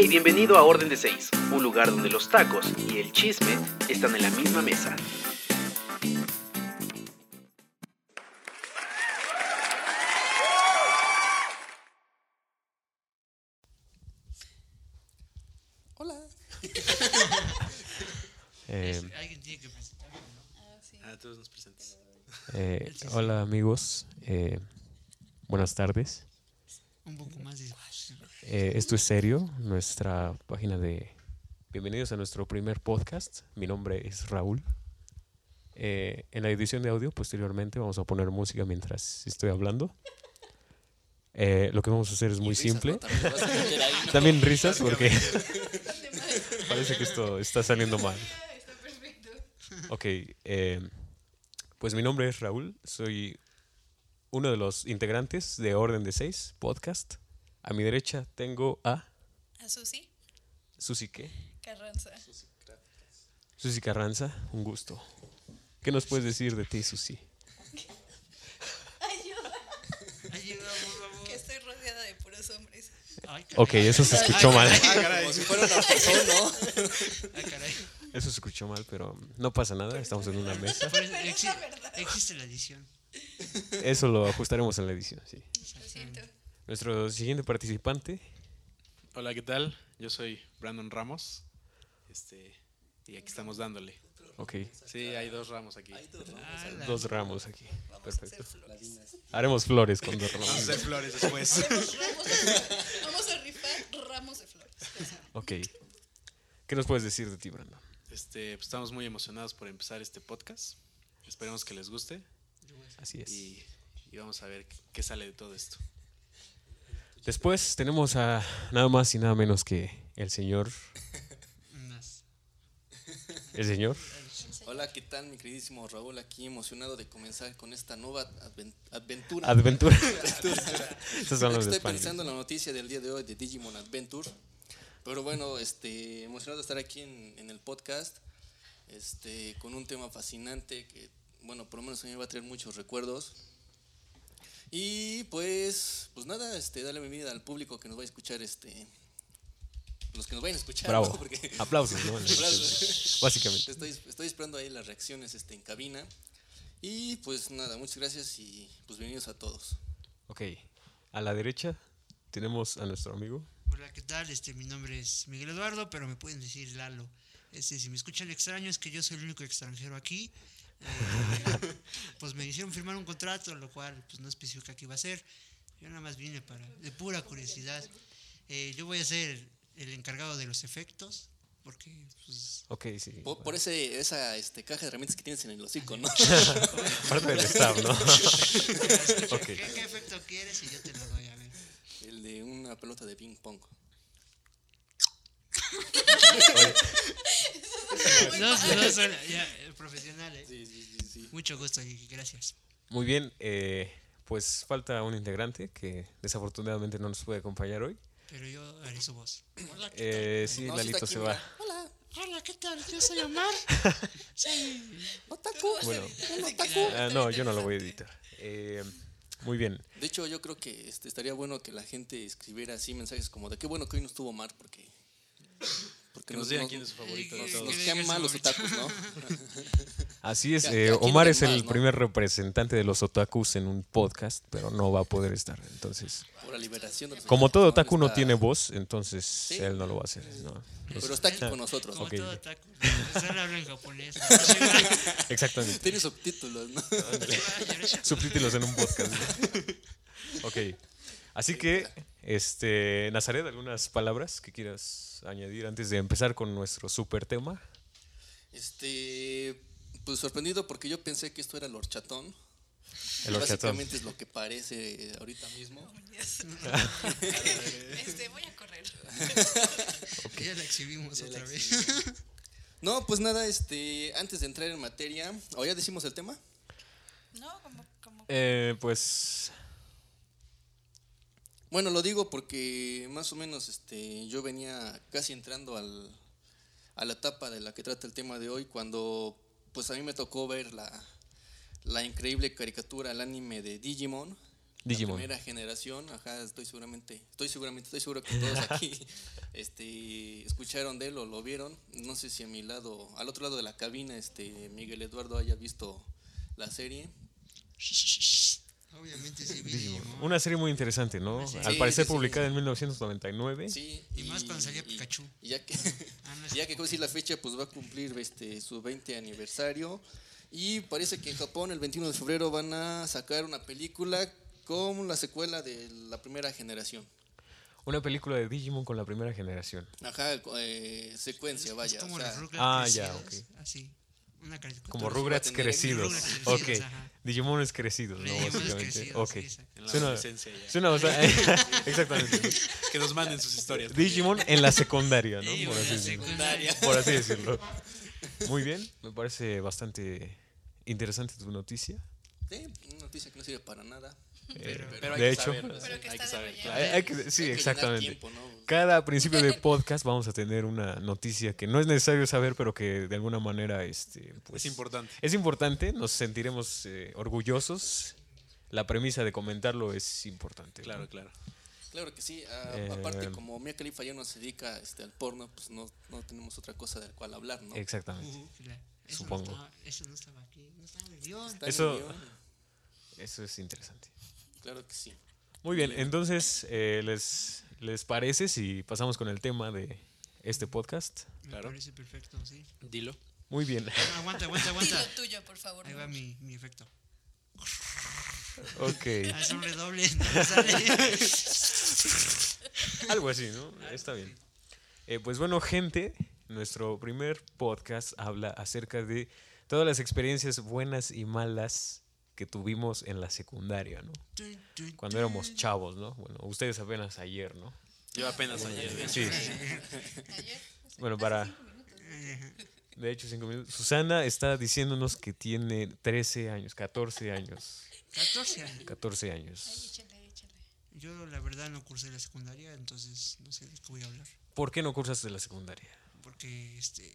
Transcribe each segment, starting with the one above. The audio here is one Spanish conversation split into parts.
Hey, bienvenido a Orden de Seis, un lugar donde los tacos y el chisme están en la misma mesa. Hola. Eh, Alguien tiene que presentar. Ah, todos nos presentes. eh, hola amigos, eh, buenas tardes. Un poco más. Eh, esto es serio, nuestra página de... Bienvenidos a nuestro primer podcast. Mi nombre es Raúl. Eh, en la edición de audio, posteriormente, vamos a poner música mientras estoy hablando. Eh, lo que vamos a hacer es muy simple. También risas porque parece que esto está saliendo mal. Ok, eh, pues mi nombre es Raúl, soy uno de los integrantes de Orden de Seis podcast. A mi derecha tengo a A Susi Susi ¿qué? Carranza. Susi Carranza, un gusto. ¿Qué nos puedes decir de ti, Susi? Ayuda. Ayuda, por favor. Que estoy rodeada de puros hombres. Ay, caray. Ok, eso se escuchó mal. Ah, caray. Como si fuera una persona, ¿no? Ay, caray. Eso se escuchó mal, pero no pasa nada, estamos en una mesa. Existe la edición. Eso lo ajustaremos en la edición, sí. Lo siento. Nuestro siguiente participante, Hola, ¿qué tal? Yo soy Brandon Ramos. Este, y aquí estamos dándole. ok, Sí, hay dos ramos aquí. Ah, dos ramos aquí. Vamos Perfecto. a hacer flores. Haremos flores con dos Vamos a ramos. hacer flores después. Ramos de- Vamos a rifar ramos de flores. Ok. ¿Qué nos puedes decir de ti, Brandon? Este, pues estamos muy emocionados por empezar este podcast. Esperemos que les guste Así es. y, y vamos a ver qué sale de todo esto. Después tenemos a nada más y nada menos que el señor. El señor. Hola, ¿qué tal mi queridísimo Raúl? Aquí emocionado de comenzar con esta nueva adven- aventura. Adventura. De Estoy pensando en la noticia del día de hoy de Digimon Adventure. Pero bueno, este, emocionado de estar aquí en, en el podcast este, con un tema fascinante que, bueno, por lo menos a mí me va a traer muchos recuerdos. Y pues, pues nada, este, darle bienvenida al público que nos va a escuchar, este, los que nos vayan a escuchar. Bravo. ¿no? Porque- Aplausos, ¿no? Aplausos. Básicamente. Estoy, estoy esperando ahí las reacciones este, en cabina. Y pues nada, muchas gracias y pues bienvenidos a todos. Ok. A la derecha tenemos a nuestro amigo. Hola, ¿qué tal? Este, mi nombre es Miguel Eduardo, pero me pueden decir Lalo. Este, si me escuchan extraño es que yo soy el único extranjero aquí. Pues me hicieron firmar un contrato, lo cual pues no especifica qué iba a ser. Yo nada más vine para, de pura curiosidad. Eh, yo voy a ser el encargado de los efectos, porque pues, Ok, sí. Por, por ese, esa este, caja de herramientas que tienes en el hocico, ¿no? Parte del staff, ¿no? Ok. ¿qué, qué efecto quieres? Y yo te lo doy a ver. el de una pelota de ping pong. No, no, suena- ya, eh, profesional, ¿eh? Sí, sí, sí, sí. Mucho gusto y gracias. Muy bien. eh, pues falta un integrante que desafortunadamente no nos puede acompañar hoy. Pero yo haré su voz. Hola, ¿qué Eh, sí, No, sí Lalito se va. Hola, Hola, ¿qué tal? Yo soy Omar. Soy... otaku. Bueno. Un otaku. Ah, no, yo no lo voy a editar. Eh, muy bien. De hecho, yo creo que este, estaría bueno que la gente escribiera así mensajes como de qué bueno que hoy no estuvo Omar porque... porque Que nos digan quién es su favorito Eh, todos. nos que quedan diga mal los otakus, ¿no? Así es. Eh, Omar es el más, ¿no? primer representante de los otakus en un podcast, pero no va a poder estar. Entonces, Por la liberación de los como todo otaku no Está- tiene voz, entonces él no lo va a hacer. ¿no? Pero está aquí con nosotros. Como Ok. todo otaku. Solo hablo en japonés. Exactamente. Tiene subtítulos, ¿no? Subtítulos en un podcast. ¿no? ok. Así que, este, Nazaret, ¿algunas palabras que quieras añadir antes de empezar con nuestro super tema? Este, pues sorprendido porque yo pensé que esto era el horchatón. El horchatón. Básicamente es lo que parece ahorita mismo. Yes. este, voy a correr. Ya la exhibimos otra vez. No, pues nada, este, antes de entrar en materia, ¿o ya decimos el tema? No, como, como Eh, pues, Bueno, lo digo porque más o menos este, yo venía casi entrando al, a la etapa de la que trata el tema de hoy, cuando pues a mí me tocó ver la, la increíble caricatura, el anime de Digimon, Digimon. La primera generación, ajá, estoy seguramente, estoy seguramente, estoy seguro que todos aquí este, escucharon de él o lo vieron. No sé si a mi lado, al otro lado de la cabina, este Miguel Eduardo haya visto la serie. Obviamente sí. Una serie muy interesante, ¿no? Sí, Al parecer sí, sí. publicada en 1999. Sí, Y más cuando salía y- Pikachu. y ya que, Ah, no es ya que como decir la fecha, pues va a cumplir este, su 20 aniversario. Y parece que en Japón el 21 de febrero van a sacar una película con la secuela de la primera generación. Una película de Digimon con la primera generación. Ajá, eh, secuencia, Es vaya. como o sea, Ah, ya, crecidos, Así. Una caricatura. Como Rugrats crecidos. Rugrats crecidos, Ok. ajá. Digimones crecidos, ¿no? Básicamente. crecidos, Ok. sí, exacto. En la Suena, suena bastante- Exactamente. Que nos manden sus historias. Digimon en la secundaria, ¿no? Digimon Por en así secundaria. Por así decirlo. Muy bien, me parece bastante interesante tu noticia. sí, una noticia que no sirve para nada. Pero- Pero hay De que hecho. saber, ¿no? Pero que hay que saber, claro. Hay- hay que- sí, Hay que llenar exactamente. tiempo, ¿no? Cada principio de podcast vamos a tener una noticia que no es necesario saber, pero que de alguna manera este, pues, Es importante. Es importante, nos sentiremos eh, orgullosos. La premisa de comentarlo es importante. ¿no? Claro, claro. Claro que sí. ah, Eh, aparte, como Mia Khalifa ya no se dedica este, al porno, pues no, no tenemos otra cosa del cual hablar, ¿no? Exactamente. Eso Supongo. No estaba, eso no estaba aquí. No estaba en el guion. Está en el Eso- guion, Eso es interesante. Claro que sí. Muy bien, entonces, eh, ¿les, ¿les parece si pasamos con el tema de este podcast? Me Claro. parece perfecto, sí. Dilo. Muy bien. Ah, aguanta, aguanta, aguanta. Dilo tuyo, por favor. Ahí va mi, mi efecto. ok. Ah, es un redoble. No sale. Algo así, ¿no? Está bien. Eh, pues bueno, gente, nuestro primer podcast habla acerca de todas las experiencias buenas y malas que tuvimos en la secundaria, ¿no? Cuando éramos chavos, ¿no? Bueno, ustedes apenas ayer, ¿no? Yo apenas ayer. Sí. Ayer. Bueno, para... De hecho, cinco minutos. Susana está diciéndonos que tiene 13 años, 14 años. 14 años. 14 Ay, años. Yo la verdad no cursé la secundaria, entonces no sé de qué voy a hablar. ¿Por qué no cursaste la secundaria? Porque este.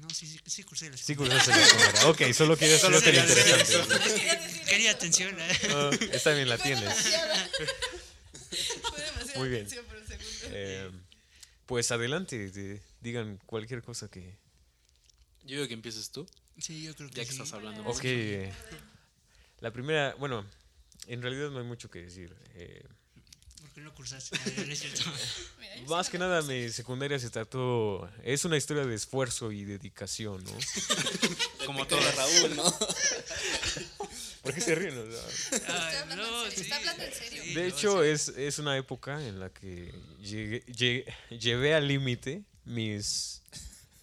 No, sí, sí, sí cursé la Sí secundaria. cursaste la secundaria. Ok, solo quería Solo el quería decir interesante. Quería atención. ¿eh? Ah, está bien, la Fue tienes. demasiada. Fue demasiada Muy bien. atención por un segundo. Eh, pues adelante, de- digan cualquier cosa que... Yo digo que empieces tú, Sí, yo creo que ya que sí. estás hablando. Ok, eh, la primera, bueno, en realidad no hay mucho que decir. eh, ¿Por qué no cursaste? Ah, no es cierto. Mira, yo más que nada mi secundaria se trató, es una historia de esfuerzo y dedicación, ¿no? Como Todo. Raúl, ¿no? ¿Por qué se ríen? O sea, Ah, Está hablando no, en serio, sí. está hablando en serio. Sí, De no, hecho, sí. es, es una época en la que llegué- lle- llevé al límite mis,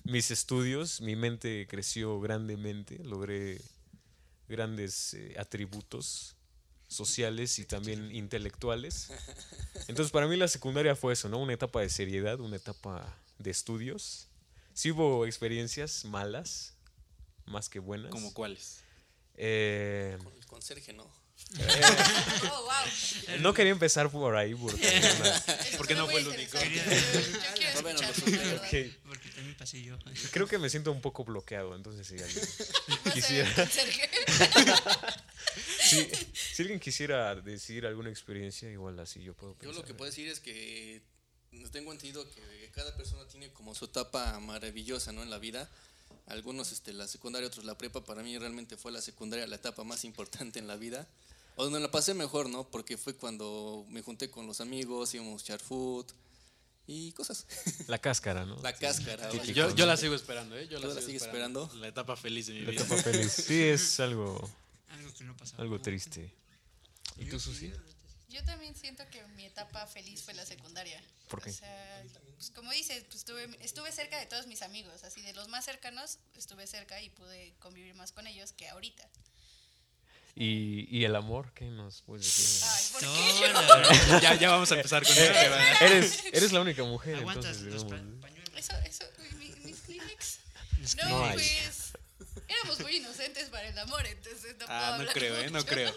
mis estudios, mi mente creció grandemente, logré grandes eh, atributos sociales y también intelectuales. Entonces, para mí la secundaria fue eso, ¿no? Una etapa de seriedad, una etapa de estudios. Sí hubo experiencias malas, más que buenas. ¿Como cuáles? Eh, Con el conserje, ¿no. Oh, wow. no quería empezar por ahí porque... Porque no fue el único. Yo. Porque también pasé yo. Creo que me siento un poco bloqueado, entonces si alguien quisiera, Sergio. si, si alguien quisiera decir alguna experiencia, igual así yo puedo Yo pensar. lo que puedo decir es que tengo entendido que cada persona tiene como su etapa maravillosa, ¿no? En la vida. Algunos este, la secundaria, otros la prepa. Para mí realmente fue la secundaria la etapa más importante en la vida. O donde la pasé mejor, ¿no? Porque fue cuando me junté con los amigos, íbamos a echar food y cosas. La cáscara, ¿no? La cáscara. Yo, yo la sigo esperando, ¿eh? Yo ¿Tú la la sigo sigues esperando. esperando? La etapa feliz de mi La vida. etapa feliz. Sí, es algo, Algo que no pasaba. algo triste. ¿Y tú, Susi? Yo también siento que mi etapa feliz fue la secundaria. ¿Por qué? O sea, pues como dices, pues estuve, estuve cerca de todos mis amigos, así de los más cercanos, estuve cerca y pude convivir más con ellos que ahorita. ¿Y, y el amor? ¿Qué nos puedes decir? Ay, ¿por qué Toda yo? la- ya, ya vamos a empezar con el tema. Eres, eres la única mujer, Aguantas entonces los pa- digamos, pañuelos. Eso, eso, mi- mis Kleenex. Los No, No hay. pues, éramos muy inocentes para el amor, entonces no puedo Ah, no hablar creo, ¿eh? No mucho. creo.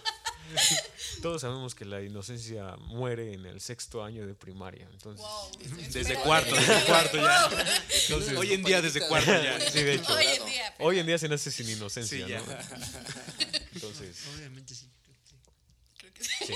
todos sabemos que la inocencia muere en el sexto año de primaria. Entonces, Wow, Desde cuarto, desde cuarto ya. entonces Hoy en día desde cuarto ya. sí, de hecho, Hoy en día. hoy en día se nace sin inocencia, Sí, ya. ¿no? Obviamente sí. creo que sí. Creo que sí.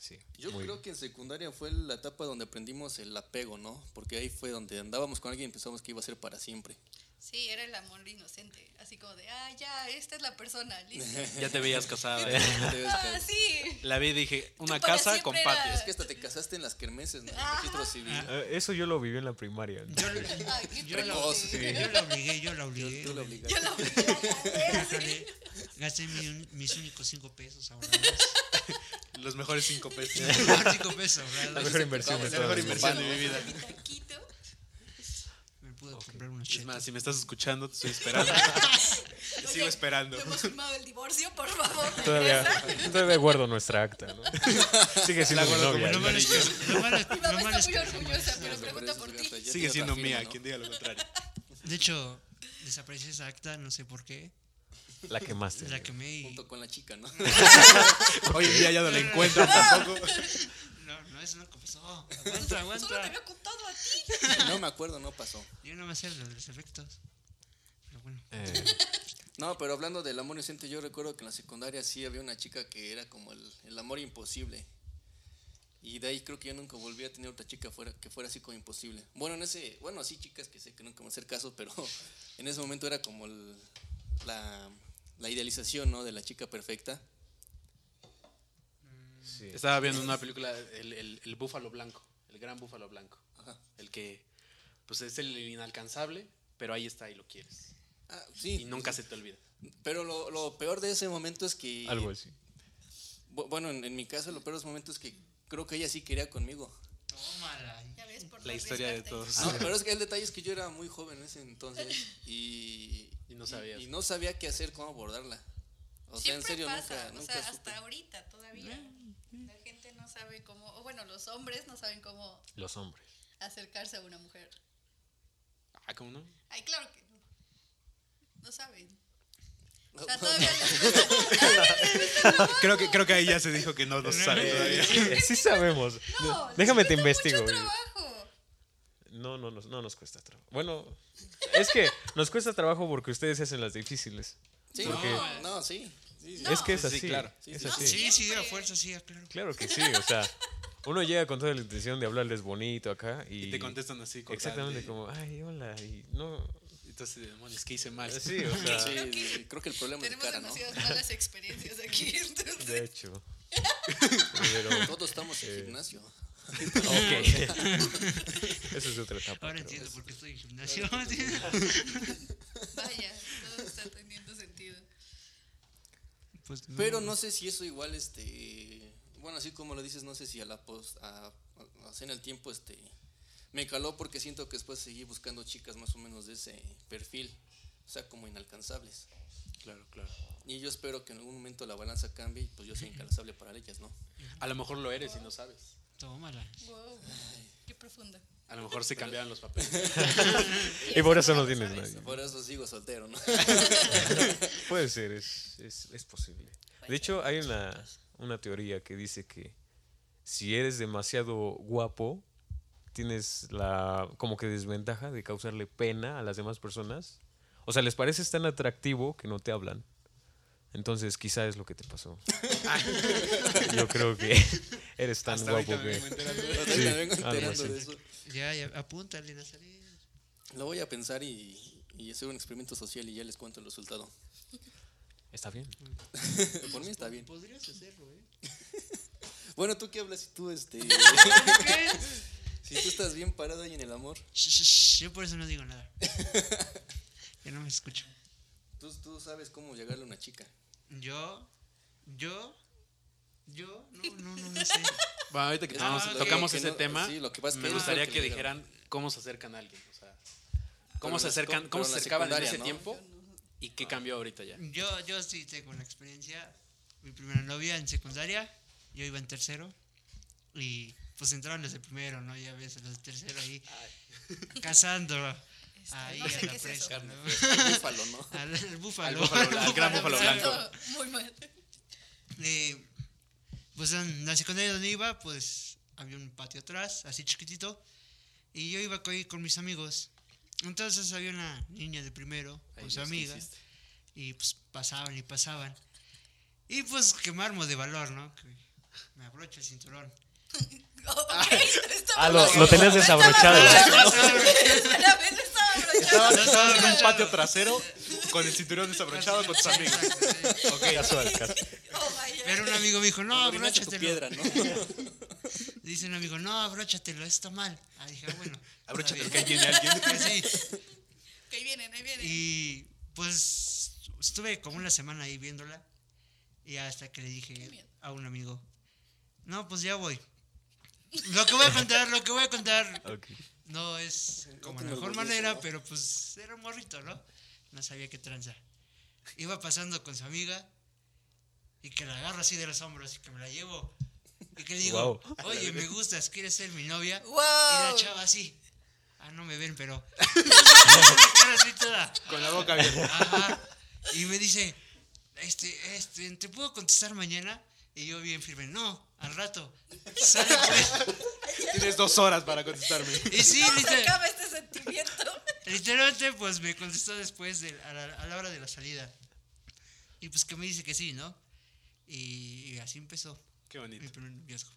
sí. Yo muy- creo que en secundaria fue la etapa donde aprendimos el apego, ¿no? Porque ahí fue donde andábamos con alguien y pensamos que iba a ser para siempre. Sí, era el amor inocente. Así como de, ah, ya, esta es la persona, listo. Ya te veías casada. Ves ah, sí. La vi y dije, una casa con patio. era- Es que hasta te casaste en las kermeses, ¿no? Ajá. registro civil. Eh, Eso yo lo viví en la primaria. Yo, Ay, qué yo, precoz. sí. yo la obligué, yo la obligué. Tú lo obligaste. Yo la obligué. Gasté, mi- mis únicos cinco pesos ahorrados. Los mejores cinco pesos. cinco pesos ahorrados. La mejor inversión de La mejor mi inversión vida. de mi vida. Me pude comprar unos Es chetos. más, si me estás escuchando, te estoy esperando. Sigo Oye, esperando. no hemos firmado el divorcio, por favor. Todavía, todavía guardo nuestra acta, ¿no? Sigue siendo mi novia. Lo ¿no? malo es que, lo malo, Mi mamá está es muy orgullosa, pero pregunta por es ti. Sigue siendo mía, ¿no? quien diga lo contrario. De hecho, desapareció esa acta, no sé por qué. La quemaste. La quemé y. Junto con la chica, ¿no? Hoy en día ya no la encuentro tampoco. No, no, eso no pasó. Aguanta, Solo te aguanta. había contado a ti. No me acuerdo, no pasó. Yo no me sé de los efectos. Pero bueno. Eh, No, pero hablando del amor inocente, yo recuerdo que en la secundaria sí había una chica que era como el, el amor imposible. Y de ahí creo que yo nunca volví a tener otra chica fuera, que fuera así como imposible. Bueno, en ese, bueno, sí chicas que sé que nunca van a hacer caso, pero en ese momento era como el- la, la idealización, ¿no? De la chica perfecta. sí. Estaba viendo una película, el, el, el búfalo blanco, el gran búfalo blanco. Ajá. El que, pues es el inalcanzable, pero ahí está y lo quieres. Ah, sí. Y nunca se te olvida. Pero lo, lo peor de ese momento es que... Algo así. bu- Bueno, en, en mi caso lo peor de ese momento es que creo que ella sí quería conmigo. Tómala. Ya ves, por La historia de todos. No, pero es que el detalle es que yo era muy joven en ese entonces y, Y no sabías. y, no sabía qué hacer, cómo abordarla. O sea, en Siempre serio, pasa, nunca, o nunca sea, supe. hasta ahorita todavía. La gente no sabe cómo, o bueno, los hombres no saben cómo Los hombres. acercarse a una mujer. Ah, ¿cómo no? Ay, claro que no. No saben. O sea, todavía Creo que, creo que ahí ya se dijo que no lo sabe todavía. Sí, sí sabemos. No, Déjame te investigo. mucho trabajo. No, no, no, no nos cuesta trabajo. Bueno, es que nos cuesta trabajo porque ustedes se hacen las difíciles. Sí, ¿Por qué? no, no, sí. sí, sí. Es que es Sí, sí, así. claro. Sí, es sí. así. Sí, sí, a fuerza, sí, claro. Claro que sí, o sea, uno llega con toda la intención de hablarles bonito acá y, Y te contestan así. cortante. exactamente como, ay, hola, y no, Entonces, demonios, ¿qué hice mal? sí, o sea, Sí, sí, sí, creo que el problema es Tenemos cara, ¿no? demasiadas malas experiencias aquí. entonces- de hecho. Pero, Todos estamos Eh, en gimnasio. Ok. Eso es otra etapa. Ahora pero- entiendo por qué estoy en gimnasio. Vaya, todo está teniendo sentido. Pues no. Pero no sé si eso igual, este, bueno, así como lo dices, no sé si a la post, a, a- en el tiempo, este, me caló porque siento que después seguí buscando chicas más o menos de ese perfil, o sea, como inalcanzables. Claro, claro. Y yo espero que en algún momento la balanza cambie y pues yo sea incansable para ellas, ¿no? A lo mejor lo eres y no sabes. Tómala. Wow, qué profunda. A lo mejor se cambiaron los papeles. Y por eso no tienes nadie. Por eso sigo soltero, ¿no? Puede ser, es, es, es posible. De hecho, hay una, una teoría que dice que si eres demasiado guapo, tienes la como que desventaja de causarle pena a las demás personas. O sea, les pareces tan atractivo que no te hablan. Entonces, quizá es lo que te pasó. Yo creo que eres tan Hasta guapo que... Sí, me vengo algo enterando así. de eso. Ya, ya, apúntale, Nazaret. Lo voy a pensar y, y hacer un experimento social y ya les cuento el resultado. Está bien. Por mí está bien. Podrías hacerlo, ¿eh? Bueno, ¿tú qué hablas si tú, este... si tú estás bien parado ahí en el amor? Shh, Yo por eso no digo nada. Que no me escucho. Tú, tú sabes cómo llegarle a una chica. Yo, yo, yo, no, no, no, no sé. Bueno, ahorita que tocamos, que- tocamos que ese no- tema, sí, lo que pasa es que me gustaría que dijeran cómo se acercan a alguien. O sea, cómo se acercan, cómo se acercaban en ese ¿no? tiempo y qué cambió ahorita ya. Yo, yo sí tengo una experiencia. Mi primera novia en secundaria, yo iba en tercero y pues entraron desde primero, ¿no? Ya ves, los de tercero ahí cazando ahí no sé a qué la es presa, eso. ¿no? El búfalo, ¿no? Al, al búfalo. Al búfalo, al gran búfalo blanco. Muy mal. Eh, pues en la secundaria donde iba, pues había un patio atrás, así chiquitito, y yo iba con, con mis amigos. Entonces había una niña de primero Ay, con su Dios, ¿qué amiga, y pues pasaban y pasaban. Y pues quemarnos de valor, ¿no? Que me abrocha el cinturón. Ok, estaba Ah, lo, lo tenías desabrochado. Estaba abrochado. Estabas No estaba en un patio trasero con el cinturón desabrochado con tus amigos. Ok, Casual, casual. Oh. Pero un amigo me dijo, no, abróchatelo. piedra, ¿no? Dice un amigo, no, abróchatelo, está mal. Ah, dije, ah, bueno. Abróchate, está que ahí viene alguien. Sí. Que ahí vienen, ahí vienen. Y pues estuve como una semana ahí viéndola. Y hasta que le dije a un amigo, no, pues ya voy. Lo que voy a contar, lo que voy a contar Ok. No es como te la mejor manera, ¿no? pero pues era un morrito, ¿no? No sabía qué tranza. Iba pasando con su amiga y que la agarro así de los hombros y que me la llevo. Y que le digo, Wow. oye, me gustas, ¿quieres ser mi novia? ¡Wow! Y la chava así. Ah, no me ven, pero. Con la boca abierta. Ajá. Y me dice, este, este, ¿te puedo contestar mañana? Y yo bien firme, no, al rato. Sale pues. Tienes dos horas para contestarme. Y sí, ¿Cómo se literal- acaba este sentimiento? literalmente, pues me contestó después de, a, la, a la hora de la salida. Y pues que me dice que sí, ¿no? Y, y así empezó Qué mi bonito. primer noviazgo.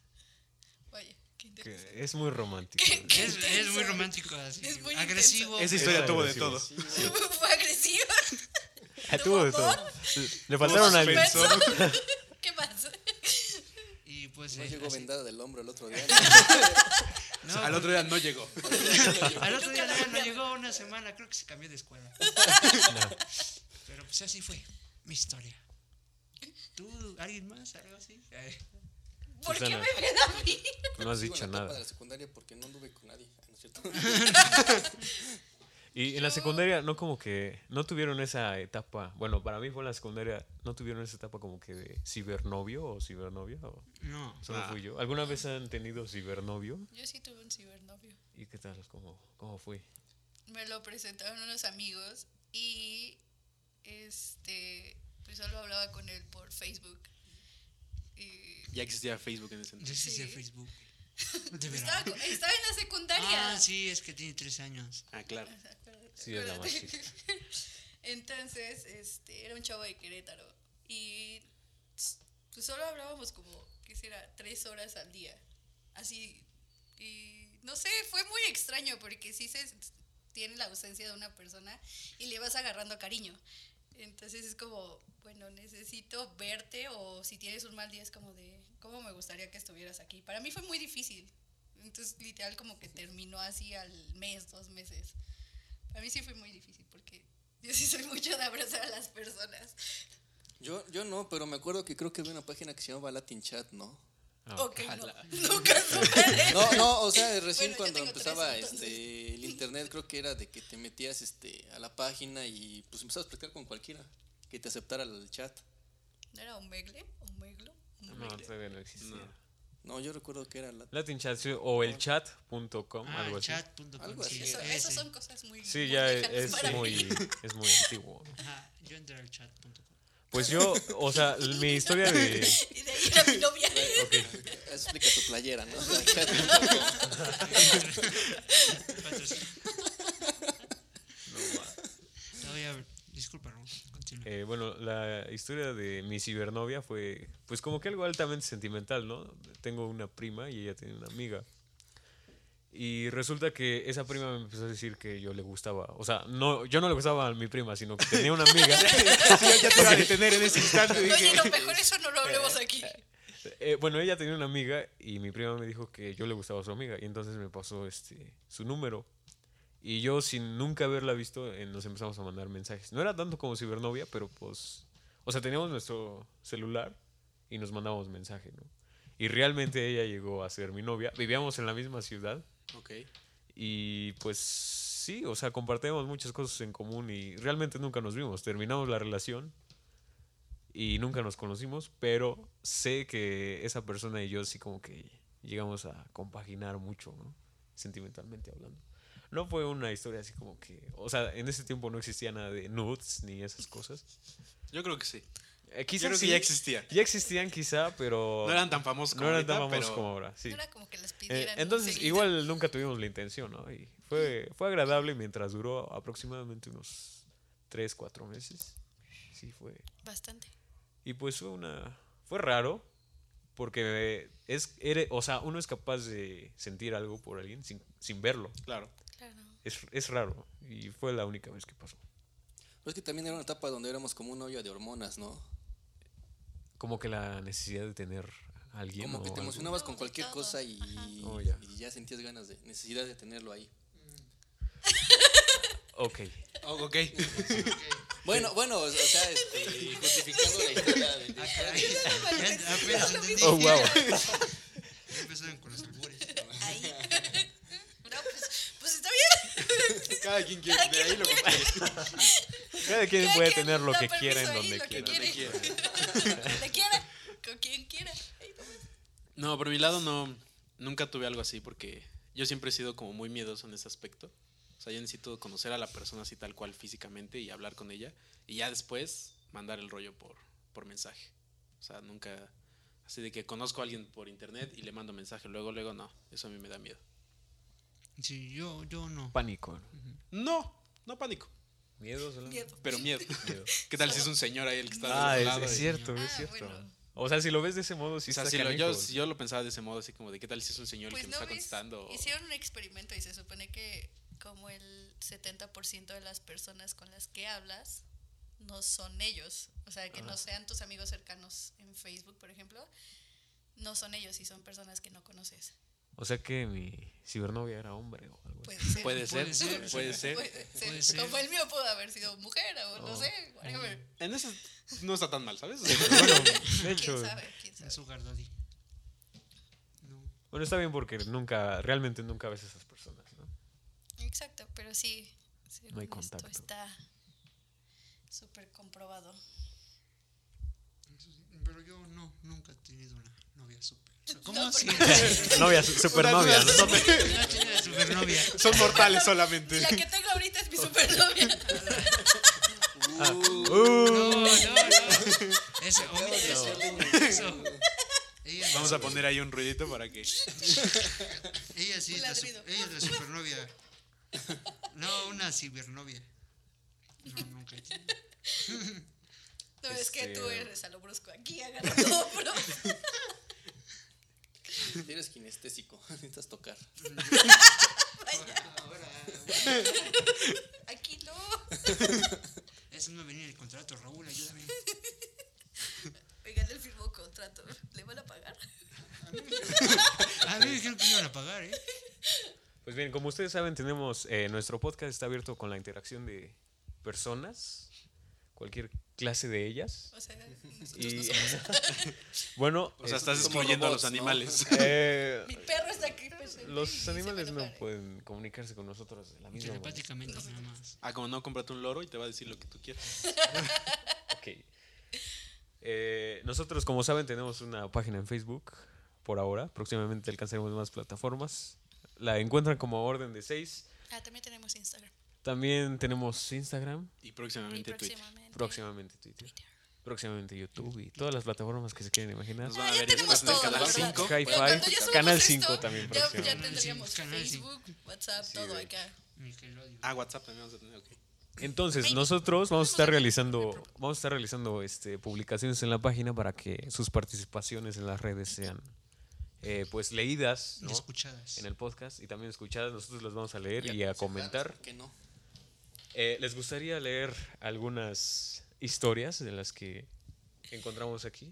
Vaya, qué Que interesante. es muy romántico. ¿Qué? Es, es muy romántico, así. Es muy agresivo. Esa historia Es tuvo de todo. Fue agresiva. Ah, tuvo de todo. Le faltaron al suspenso. ¿Qué más? Y pues. No eh, llegó así. vendada del hombro el otro día. No, Al otro día no llegó. Al otro día no, llegó una semana, creo que se cambió de escuela. Pero pues así fue mi historia. ¿Tú, alguien más? ¿Algo así? Eh, ¿Por qué me ven a mí? No has dicho etapa de nada. la secundaria porque no anduve con nadie. ¿no es cierto? Y en la secundaria no como que no tuvieron esa etapa, bueno, para mí fue en la secundaria, no tuvieron esa etapa como que de cibernovio o cibernovia o no. solo Ah. fui yo. ¿Alguna vez han tenido cibernovio? Yo sí tuve un cibernovio. ¿Y qué tal? ¿Cómo, cómo fue? Me lo presentaron unos amigos y este pues solo hablaba con él por Facebook. Y Ya existía Facebook en ese entonces. Sí. sea Facebook. Estaba en la secundaria. Ah, sí, es que tiene tres años. Ah, claro. Sí, es la más acuérdate. chica. Entonces, este, era un chavo de Querétaro y pues solo hablábamos como, ¿qué será? Tres horas al día. Así, y no sé, fue muy extraño porque sí se tiene la ausencia de una persona y le vas agarrando cariño. Entonces es como, bueno, necesito verte o si tienes un mal día es como de, ¿cómo me gustaría que estuvieras aquí? Para mí fue muy difícil. Entonces, literal, como que terminó así al mes, dos meses. Para mí sí fue muy difícil porque yo sí soy mucho de abrazar a las personas. Yo, yo no, pero me acuerdo que creo que había una página que se llamaba Latin Chat, ¿no? Ah, ok, no. Nunca supe. No, no, o sea, recién cuando tres, empezaba este el internet creo que era de que te metías este a la página y pues empezabas a platicar con cualquiera que te aceptara el chat. ¿No era Omegle? ¿Omeglo? No, todavía no existía. No, yo recuerdo que era la Latin Chat sí, o el chat.com, Ah, algo así. chat.com. Algo sí, así. Eso, ese. esas son cosas muy. Sí, muy ya es para mí. muy, es muy antiguo. Ajá, yo entré al chat.com. Pues yo, o sea, mi historia de... Y de ahí era mi novia. Eso explica tu playera, ¿no? Patrocinio. No, ya, disculpa, no. Eh, bueno, la historia de mi cibernovia fue, pues como que algo altamente sentimental, ¿no? Tengo una prima y ella tiene una amiga. Y resulta que esa prima me empezó a decir que yo le gustaba. O sea, no, yo no le gustaba a mi prima, sino que tenía una amiga. Sí, ya te iba a detener en ese instante. Oye, Dije, lo mejor eso no lo hablemos aquí. Eh, bueno, ella tenía una amiga y mi prima me dijo que yo le gustaba a su amiga. Y entonces me pasó este, su número. Y yo, sin nunca haberla visto, eh, nos empezamos a mandar mensajes. No era tanto como cibernovia, pero pues. O sea, teníamos nuestro celular y nos mandábamos mensajes, ¿no? Y realmente ella llegó a ser mi novia. Vivíamos en la misma ciudad. ok. Y pues sí, o sea, compartíamos muchas cosas en común y realmente nunca nos vimos. Terminamos la relación y nunca nos conocimos, pero sé que esa persona y yo sí como que llegamos a compaginar mucho, ¿no? Sentimentalmente hablando. No fue una historia así como que, o sea, en ese tiempo no existía nada de nudes ni esas cosas. Yo creo que sí. Eh, Yo quizás creo que sí, ya existía. ya existían quizá, pero No eran tan famosos como no eran tan ahorita, famosos pero como ahora, sí. No era como que les Eh, pidieran. entonces, igual nunca tuvimos la intención, ¿no? Y fue, fue agradable mientras duró aproximadamente unos 3, 4 meses. Sí, fue. Bastante. Y pues fue una. Fue raro, Porque es, eres- o sea, uno es capaz de sentir algo por alguien sin, sin verlo. Claro. Es, es raro. Y fue la única vez que pasó. Pero es que también era una etapa donde éramos como una olla de hormonas, ¿no? Como que la necesidad de tener a alguien. Como que te algo. emocionabas No, con de cualquier cosa y. Oh, ya. y ya sentías ganas de, necesidad de tenerlo ahí. Ok. Oh, ok. Bueno, bueno, o sea, este, justificando la historia de... de- Ah, apenas entendí. Oh, wow. Ya empezaron con los albures. Ahí. No, pues, pues está bien. Cada quien quiere de ahí lo que quiere. Cada quien Cada puede quien tener lo que quiera en donde lo que quiera. Donde quiera. Con quien quiera. No, por mi lado no, nunca tuve algo así porque yo siempre he sido como muy miedoso en ese aspecto. O sea, yo necesito conocer a la persona así tal cual físicamente y hablar con ella y ya después mandar el rollo por, por mensaje. O sea, nunca así de que conozco a alguien por internet y le mando mensaje, luego, luego no. Eso a mí me da miedo. Sí, yo, yo no. Pánico. No, no pánico, Miedo solamente. Miedo. pero miedo. Miedo. ¿Qué tal si es un señor ahí el que está Ah, del es, es cierto, Ah, es cierto. bueno. O sea, si lo ves de ese modo, sí o sea, está si lo- yo, si yo lo pensaba de ese modo, así como de qué tal si es un señor el Pues que me está ves, contestando. hicieron un experimento y se supone que como el 70% de las personas con las que hablas no son ellos, o sea, que no sean tus amigos cercanos en Facebook, por ejemplo, no son ellos y son personas que no conoces. O sea que mi cibernovia era hombre o algo así. Puede ser. Puede ser, Puede ser. puede. Como el mío pudo haber sido mujer o no Oh. sé, whatever. En eso no está tan mal, ¿sabes? Bueno, de hecho, ¿Quién sabe? ¿Quién sabe? Un sugar daddy. No. bueno, está bien porque nunca, realmente nunca ves a esas personas, ¿no? Exacto, pero sí, según hay esto contacto. está súper comprobado. Eso sí, Pero yo no, nunca he tenido una novia súper. ¿Cómo No, así? Novia, su- supernovia, supernovia. Son mortales solamente. La que tengo ahorita es mi supernovia. Ah, Uh, uh, No, no, no. Ese, omite eso. Eso. Ella es Vamos a poner ahí un ruidito para que. Ella sí la, ella es la supernovia. No, una cibernovia. No, nunca. No, es que Este- tú eres a lo brusco aquí, agarra todo, bro. Eres kinestésico, necesitas tocar. Aquí no. Eso no venía en el contrato, Raúl, ayúdame. Oigan, él firmó contrato. ¿Le van a pagar? A mí me dijeron que me iban a pagar, ¿eh? Pues bien, como ustedes saben, tenemos eh, nuestro podcast está abierto con la interacción de personas, cualquier clase de ellas. O sea, nosotros Y no somos. bueno, O sea, es- estás excluyendo a los ¿no? animales. eh, Mi perro está aquí y los animales no pueden comunicarse con nosotros de la misma manera. Telepáticamente nada más. Ah, como no, cómprate un loro y te va a decir lo que tú quieras. Ok. Eh, nosotros, como saben, tenemos una página en Facebook por ahora. Próximamente alcanzaremos más plataformas. La encuentran como Orden de 6. Ah, también tenemos Instagram. También tenemos Instagram, Y Y próximamente Twitter. Próximamente. Twitter, próximamente YouTube y todas las plataformas que se quieren imaginar. Nos van Ah, a ya ver en el todo, canal la verdad. 5. High Pero cuando Five, ya subamos Canal esto, 5 también Ya, tendríamos. Facebook, WhatsApp, Sí, todo acá. Ah, WhatsApp también vamos a tener, ok. Entonces, nosotros vamos a estar realizando, vamos a estar realizando este, publicaciones en la página para que sus participaciones en las redes sean eh, pues leídas Y ¿no? escuchadas. en el podcast y también escuchadas. Nosotros las vamos a leer y a comentar. ¿por qué no? Eh, ¿Les gustaría leer algunas historias de las que encontramos aquí?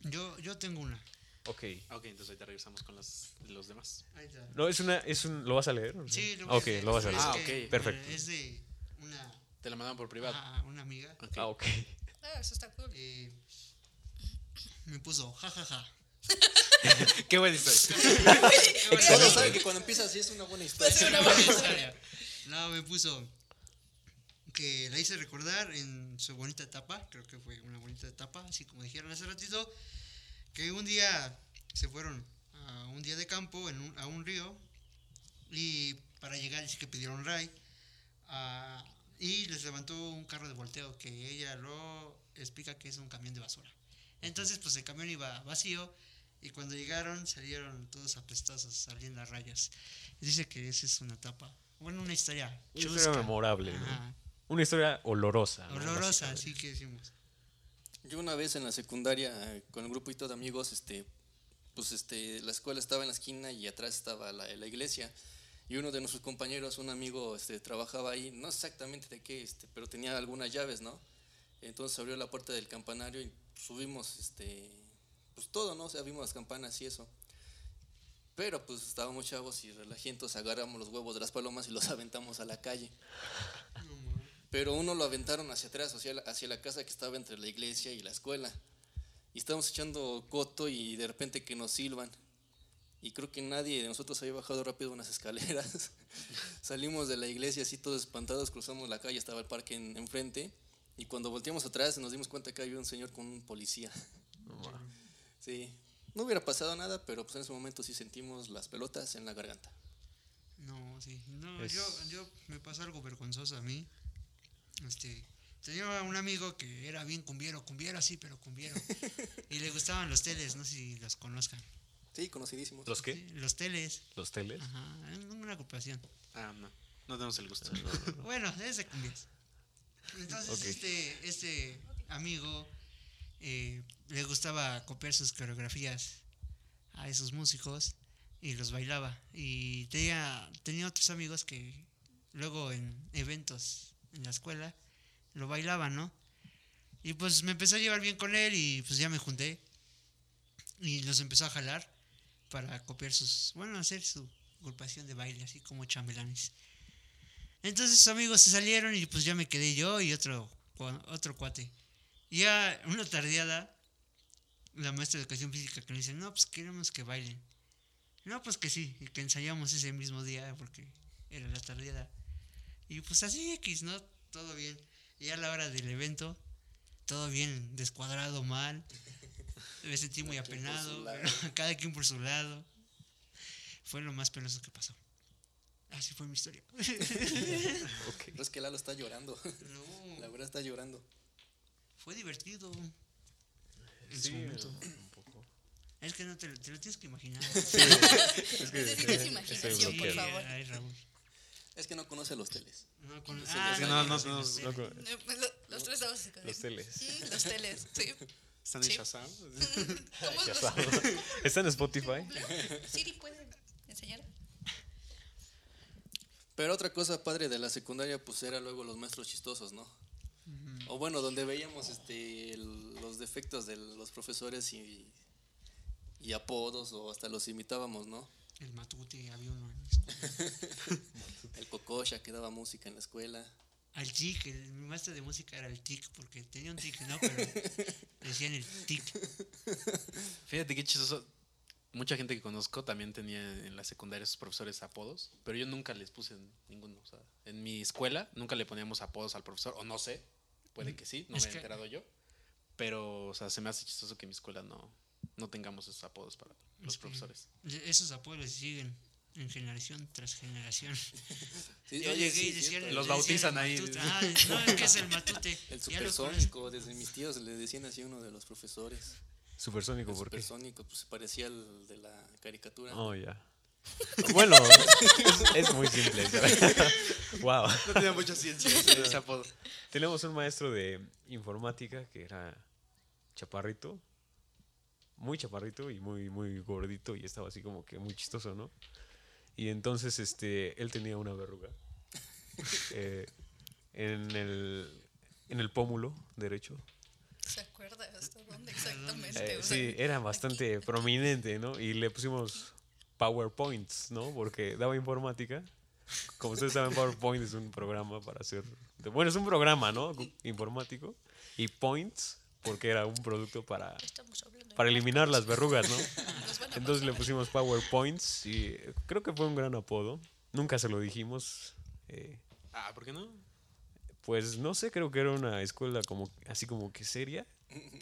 Yo, yo tengo una. Ok. Ok, entonces ahorita regresamos con las, los demás. Ahí está. No, es una, es un, ¿lo vas a leer? Sí, lo voy a lo vas a leer. Ah, es ok. Perfecto. Es de una, Te la mandaron por privado. ah, una amiga. Ok. Ah, ok. Ah, eso está cool. eh, me puso jajaja. Qué buena historia. Solo sabe que cuando empieza así es una buena historia. ser una buena historia. No, me puso que la hice recordar en su bonita etapa, creo que fue una bonita etapa, así como dijeron hace ratito, que un día se fueron a un día de campo en a un río y para llegar dice que pidieron ray ah, y les levantó un carro de volteo que ella lo explica que es un camión de basura. Entonces pues el camión iba vacío y cuando llegaron salieron todos apestosos, salían las rayas. Dice que esa es una etapa, bueno, una historia Una historia memorable, ¿no? Una historia olorosa. ¿no? Olorosa, Básicamente. así que decimos. Yo una vez en la secundaria, eh, con el grupito de amigos, este, pues este, la escuela estaba en la esquina y atrás estaba la, la iglesia. Y uno de nuestros compañeros, un amigo, este, trabajaba ahí, no exactamente de qué, este, pero tenía algunas llaves, ¿no? Entonces abrió la puerta del campanario y subimos, este, pues todo, ¿no? O sea, vimos las campanas y eso. Pero pues estábamos chavos y relajientos, agarramos los huevos de las palomas y los aventamos a la calle. Pero uno lo aventaron hacia atrás, hacia la, hacia la casa que estaba entre la iglesia y la escuela. Y estábamos echando coto y de repente que nos silban. Y creo que nadie de nosotros había bajado rápido unas escaleras. Salimos de la iglesia así todos espantados, cruzamos la calle, estaba el parque en- enfrente. Y cuando volteamos atrás nos dimos cuenta que había un señor con un policía. Sí, no hubiera pasado nada, pero pues en ese momento sí sentimos las pelotas en la garganta. No, sí. No, Es- yo, yo me pasa algo vergonzoso a mí. Este, tenía un amigo que era bien cumbiero, cumbiero sí, pero cumbiero. y le gustaban los teles, no sé si los conozcan. Sí, conocidísimos. ¿Los qué? Sí, los teles. ¿Los teles? Ajá, es una ocupación. Ah, no. No tenemos el gusto. Bueno, es de cumbias. Entonces, este, este amigo eh, le gustaba copiar sus coreografías a esos músicos y los bailaba. Y tenía, tenía otros amigos que luego en eventos en la escuela lo bailaban, ¿no? Y pues me empecé a llevar bien con él y pues ya me junté. Y los empezó a jalar para copiar sus, bueno, hacer su agrupación de baile, así como chambelanes. Entonces sus amigos se salieron y pues ya me quedé yo y otro, otro cuate. Ya una tardeada, la maestra de educación física que le dice, no, pues queremos que bailen. No, pues que sí, y que ensayamos ese mismo día porque era la tardeada. Y pues así X, ¿no? Todo bien. Y a la hora del evento, todo bien descuadrado, mal. Me sentí muy apenado, cada quien por su lado. Fue lo más penoso que pasó. Así fue mi historia. Ok. Pero es que Lalo está llorando. No, La verdad está llorando. fue divertido. En Sí, su momento. un poco. Es que no te, lo- te lo tienes que imaginar. Es que Necesitas imaginación, por favor. Ay, Raúl. Es que no conoce los teles. No, con- Sí, ah, no, no, sí, no, los no, Eh, pues, lo- Los tres estamos Los teles. Mm, Los teles, sí. ¿Están en Sí. Shazam? ¿Cómo Ya los- sabes. ¿Está en Spotify? Siri puede enseñar. Pero otra cosa padre de la secundaria, pues era luego los maestros chistosos, ¿no? O bueno, donde veíamos este, el- los defectos de los profesores y, y apodos, o hasta los imitábamos, ¿no? El matute, había uno en la escuela. El Cocosha que daba música en la escuela. Al tic, el, mi maestro de música era el tic, porque tenía un tic, ¿no? Pero decían el tic. Fíjate qué chistoso. Mucha gente que conozco también tenía en la secundaria sus profesores apodos, pero yo nunca les puse ninguno. O sea, en mi escuela nunca le poníamos apodos al profesor, o no sé, puede que sí, no Es me he enterado yo. Pero, o sea, se me hace chistoso que en mi escuela no, no tengamos esos apodos para los profesores. Esos apodos siguen en generación tras generación. Sí, Yo oye, llegué sí, y decían. Los bautizan ahí. Ah, no, es que es el matute. El supersónico, desde mis tíos le decían así a uno de los profesores. Supersónico, El ¿por qué? supersónico, pues se parecía al de la caricatura. Oh, ya. Bueno, es, es muy simple. wow. No tenía mucha ciencia ese, ese apodo. Tenemos un maestro de informática que era chaparrito, muy chaparrito y muy, muy gordito y estaba así como que muy chistoso, ¿no? Y entonces este, él tenía una verruga eh, en, el, en el pómulo derecho. ¿Se acuerda hasta dónde exactamente? Eh, sí, era bastante prominente, ¿no? Y le pusimos PowerPoints, ¿no? Porque daba informática. Como ustedes saben, PowerPoint es un programa para hacer... Bueno, es un programa, ¿no? Informático. Y Points, porque era un producto para, para eliminar las verrugas, ¿no? Entonces le pusimos PowerPoints y creo que fue un gran apodo. Nunca se lo dijimos. eh, Ah, ¿por qué no? pues no sé, creo que era una escuela como así como que seria.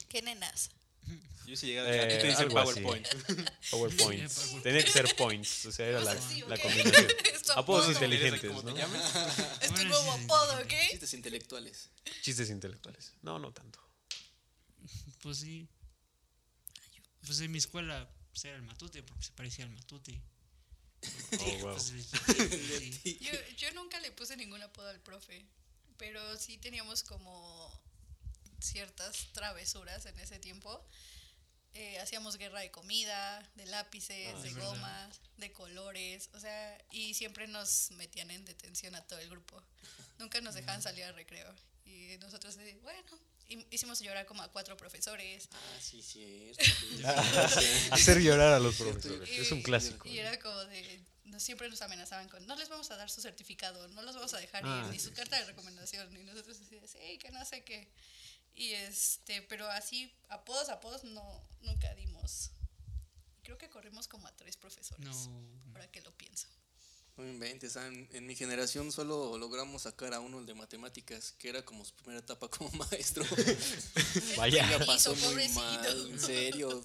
Qué nenas. Yo sí llegué a Eh, aquí te dice algo así. PowerPoint. PowerPoints. PowerPoint. Tenía que ser points, o sea, era la, la combinación. Apodos apodo. inteligentes, ¿Cómo te ¿no? Es tu nuevo apodo, ¿ok? Chistes intelectuales. Chistes intelectuales. No, no tanto. Pues sí. Pues en mi escuela pues, era el matute, porque se parecía al matute. Oh, wow. Pues, sí, sí. Yo, yo nunca le puse ningún apodo al profe, pero sí teníamos como ciertas travesuras en ese tiempo. Eh, hacíamos guerra de comida, de lápices, Ah, de gomas, de colores, o sea, y siempre nos metían en detención a todo el grupo. Nunca nos dejaban salir al recreo. Y nosotros, eh, bueno, hi- hicimos llorar como a cuatro profesores. Ah, sí, cierto. Hacer llorar a los profesores. Y- Es un clásico. Y era como de, no, siempre nos amenazaban con, no les vamos a dar su certificado, no los vamos a dejar Ah, ir, ni sí, su carta de recomendación. Y nosotros así de, sí, que no sé qué. Y este, pero así, apodos, apodos, no, nunca dimos. Creo que corrimos como a tres profesores, No. ahora que lo pienso. No inventes, en, en mi generación solo logramos sacar a uno el de matemáticas, que era como su primera etapa como maestro. Vaya. Ya pasó muy mal, en serio.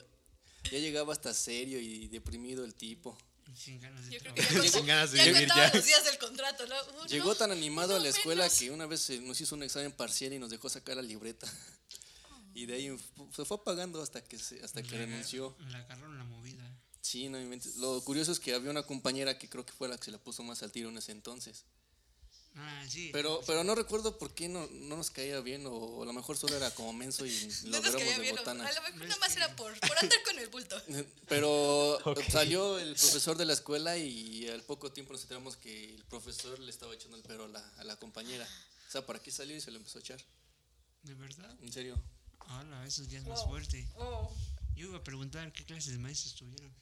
Ya llegaba hasta serio y deprimido el tipo. Sin ganas de ya, Sin ganas de ya vivir ya. los días del contrato, ¿no? Uh, Llegó no, tan animado a la escuela menos. que una vez nos hizo un examen parcial y nos dejó sacar la libreta. Y de ahí se fue apagando hasta que se, hasta que renunció. Le agarraron la movida. Sí, no. Lo curioso es que había una compañera que creo que fue la que se la puso más al tiro en ese entonces. Ah, sí. Pero, pero no recuerdo por qué no, no nos caía bien, o a lo mejor solo era como menso y No lo nos caía de bien, botana. a lo mejor nada más era por, por andar con el bulto. Pero salió el profesor de la escuela y al poco tiempo nos enteramos que el profesor le estaba echando el perro a la, a la compañera. O sea, por aquí salió y se lo empezó a echar. ¿De verdad? En serio. Hola, eso ya es más Wow. fuerte. Oh. Yo iba a preguntar qué clases de maestros tuvieron.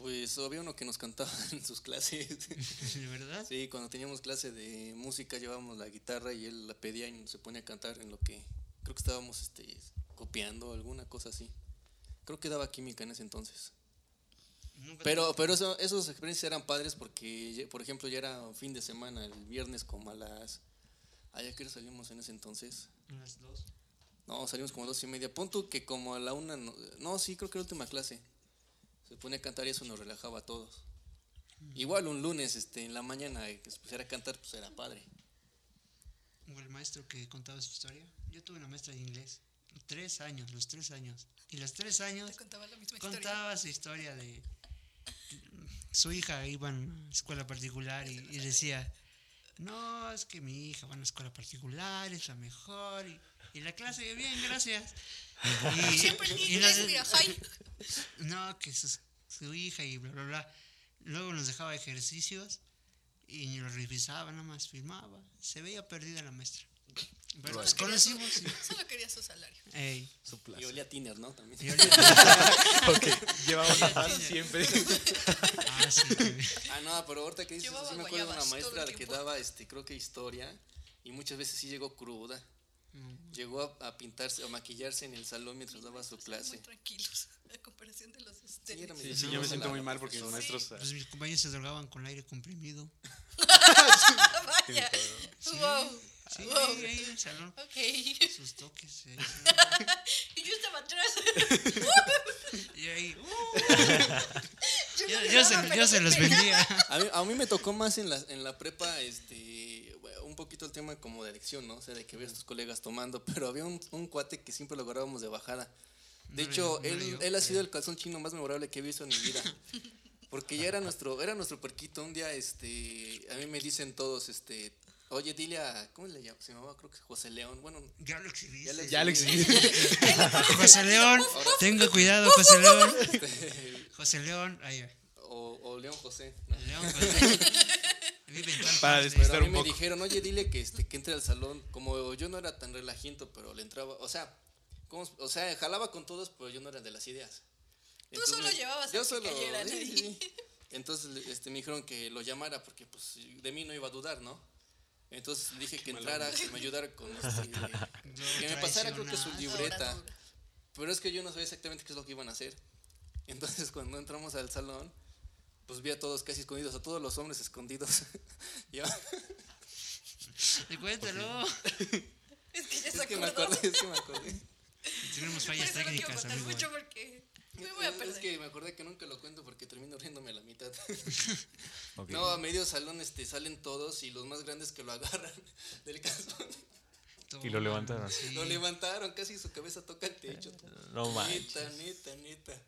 Pues había uno que nos cantaba en sus clases. ¿De verdad? Sí, cuando teníamos clase de música llevábamos la guitarra y él la pedía y se ponía a cantar en lo que creo que estábamos este, copiando alguna cosa así. Creo que daba química en ese entonces. Pero, pero eso, esas experiencias eran padres porque, por ejemplo, ya era fin de semana, el viernes como a las... ¿A qué hora salimos en ese entonces? tuve Las dos. No, salimos como a dos y media. Punto que como a la una... No, no, sí, creo que la última clase. Se ponía a cantar y eso nos relajaba a todos. Igual un lunes este, en la mañana eh, que se pusiera a cantar, pues era padre. O el maestro que contaba su historia. Yo tuve una maestra de inglés. Tres años, los tres años. Y los tres años contaba la misma historia. su historia de su hija iba a una escuela particular y, y decía no es que mi hija va a una escuela particular es la mejor y, y la clase bien gracias y, Siempre en y inglés, hi. no que su, su hija y bla bla bla luego nos dejaba ejercicios y ni los revisaba nada más firmaba se veía perdida la maestra pero nos Solo quería su- Solo quería su salario. ey, Su plaza. Y olía a Tiner, ¿no? También. y ahorita- Ok, llevamos la paz siempre. ah, sí, Ah, no, pero ahorita que dices, Llevaba sí me acuerdo de una maestra que daba, este, creo que historia, y muchas veces sí llegó cruda. Llegó a, a pintarse, a maquillarse en el salón mientras daba su Muy clase. tranquilos, a comparación de los de Sí, ustedes. Sí, yo me siento muy mal porque maestros... pues mis compañeros se drogaban con aire comprimido Vaya. Wow. Sí, Wow. ahí, ahí en el salón. Ok. Sus toques. eh, y yo estaba atrás. Y ahí. uh, Yo, se, yo los vendía. A mí, a mí me tocó más en la, en la prepa, este, poquito el tema como de adicción, ¿no? O sea, de que ves a tus colegas tomando, pero había un, un cuate que siempre lo agarrábamos de bajada. De No hecho, él, él ha sido el calzón chino más memorable que he visto en mi vida. Porque ya era nuestro, era nuestro puerquito. Un día, este, a mí me dicen todos, este, oye, dile a, ¿cómo le llamaba? Se llamaba, creo que José León. Bueno, Ya lo exhibiste. ya le Ya le José León, tenga cuidado, José León. José León, ahí. o, o León José. ¿no? León, José. Vive en Para despistar mí un me poco. dijeron, oye, dile que, este, que entre al salón. Como yo no era tan relajiento, pero le entraba, o sea, ¿cómo- o sea, jalaba con todos, pero yo no era de las ideas. Tú solo llevabas a que cayeran sí. Entonces este, me dijeron que lo llamara porque pues de mí no iba a dudar, ¿no? Entonces le dije que entrara, que me ayudara con este, que me pasara creo que su libreta. Pero es que yo no sabía exactamente qué es lo que iban a hacer. Entonces cuando entramos al salón, pues vi a todos casi escondidos, a todos los hombres escondidos. Yo- Y Cuéntalo. Es que ya es se que me acordó. acordé, es que me acordé. Tenemos Por fallas eso técnicas, contar amigo. mucho porque me voy a Es perder. que me acordé que nunca lo cuento porque termino riéndome a la mitad. No, a medio salón este, salen todos y los más grandes que lo agarran del calzón. Y lo levantaron. Sí. Lo levantaron, casi su cabeza toca el techo. No manches. Neta, neta, neta.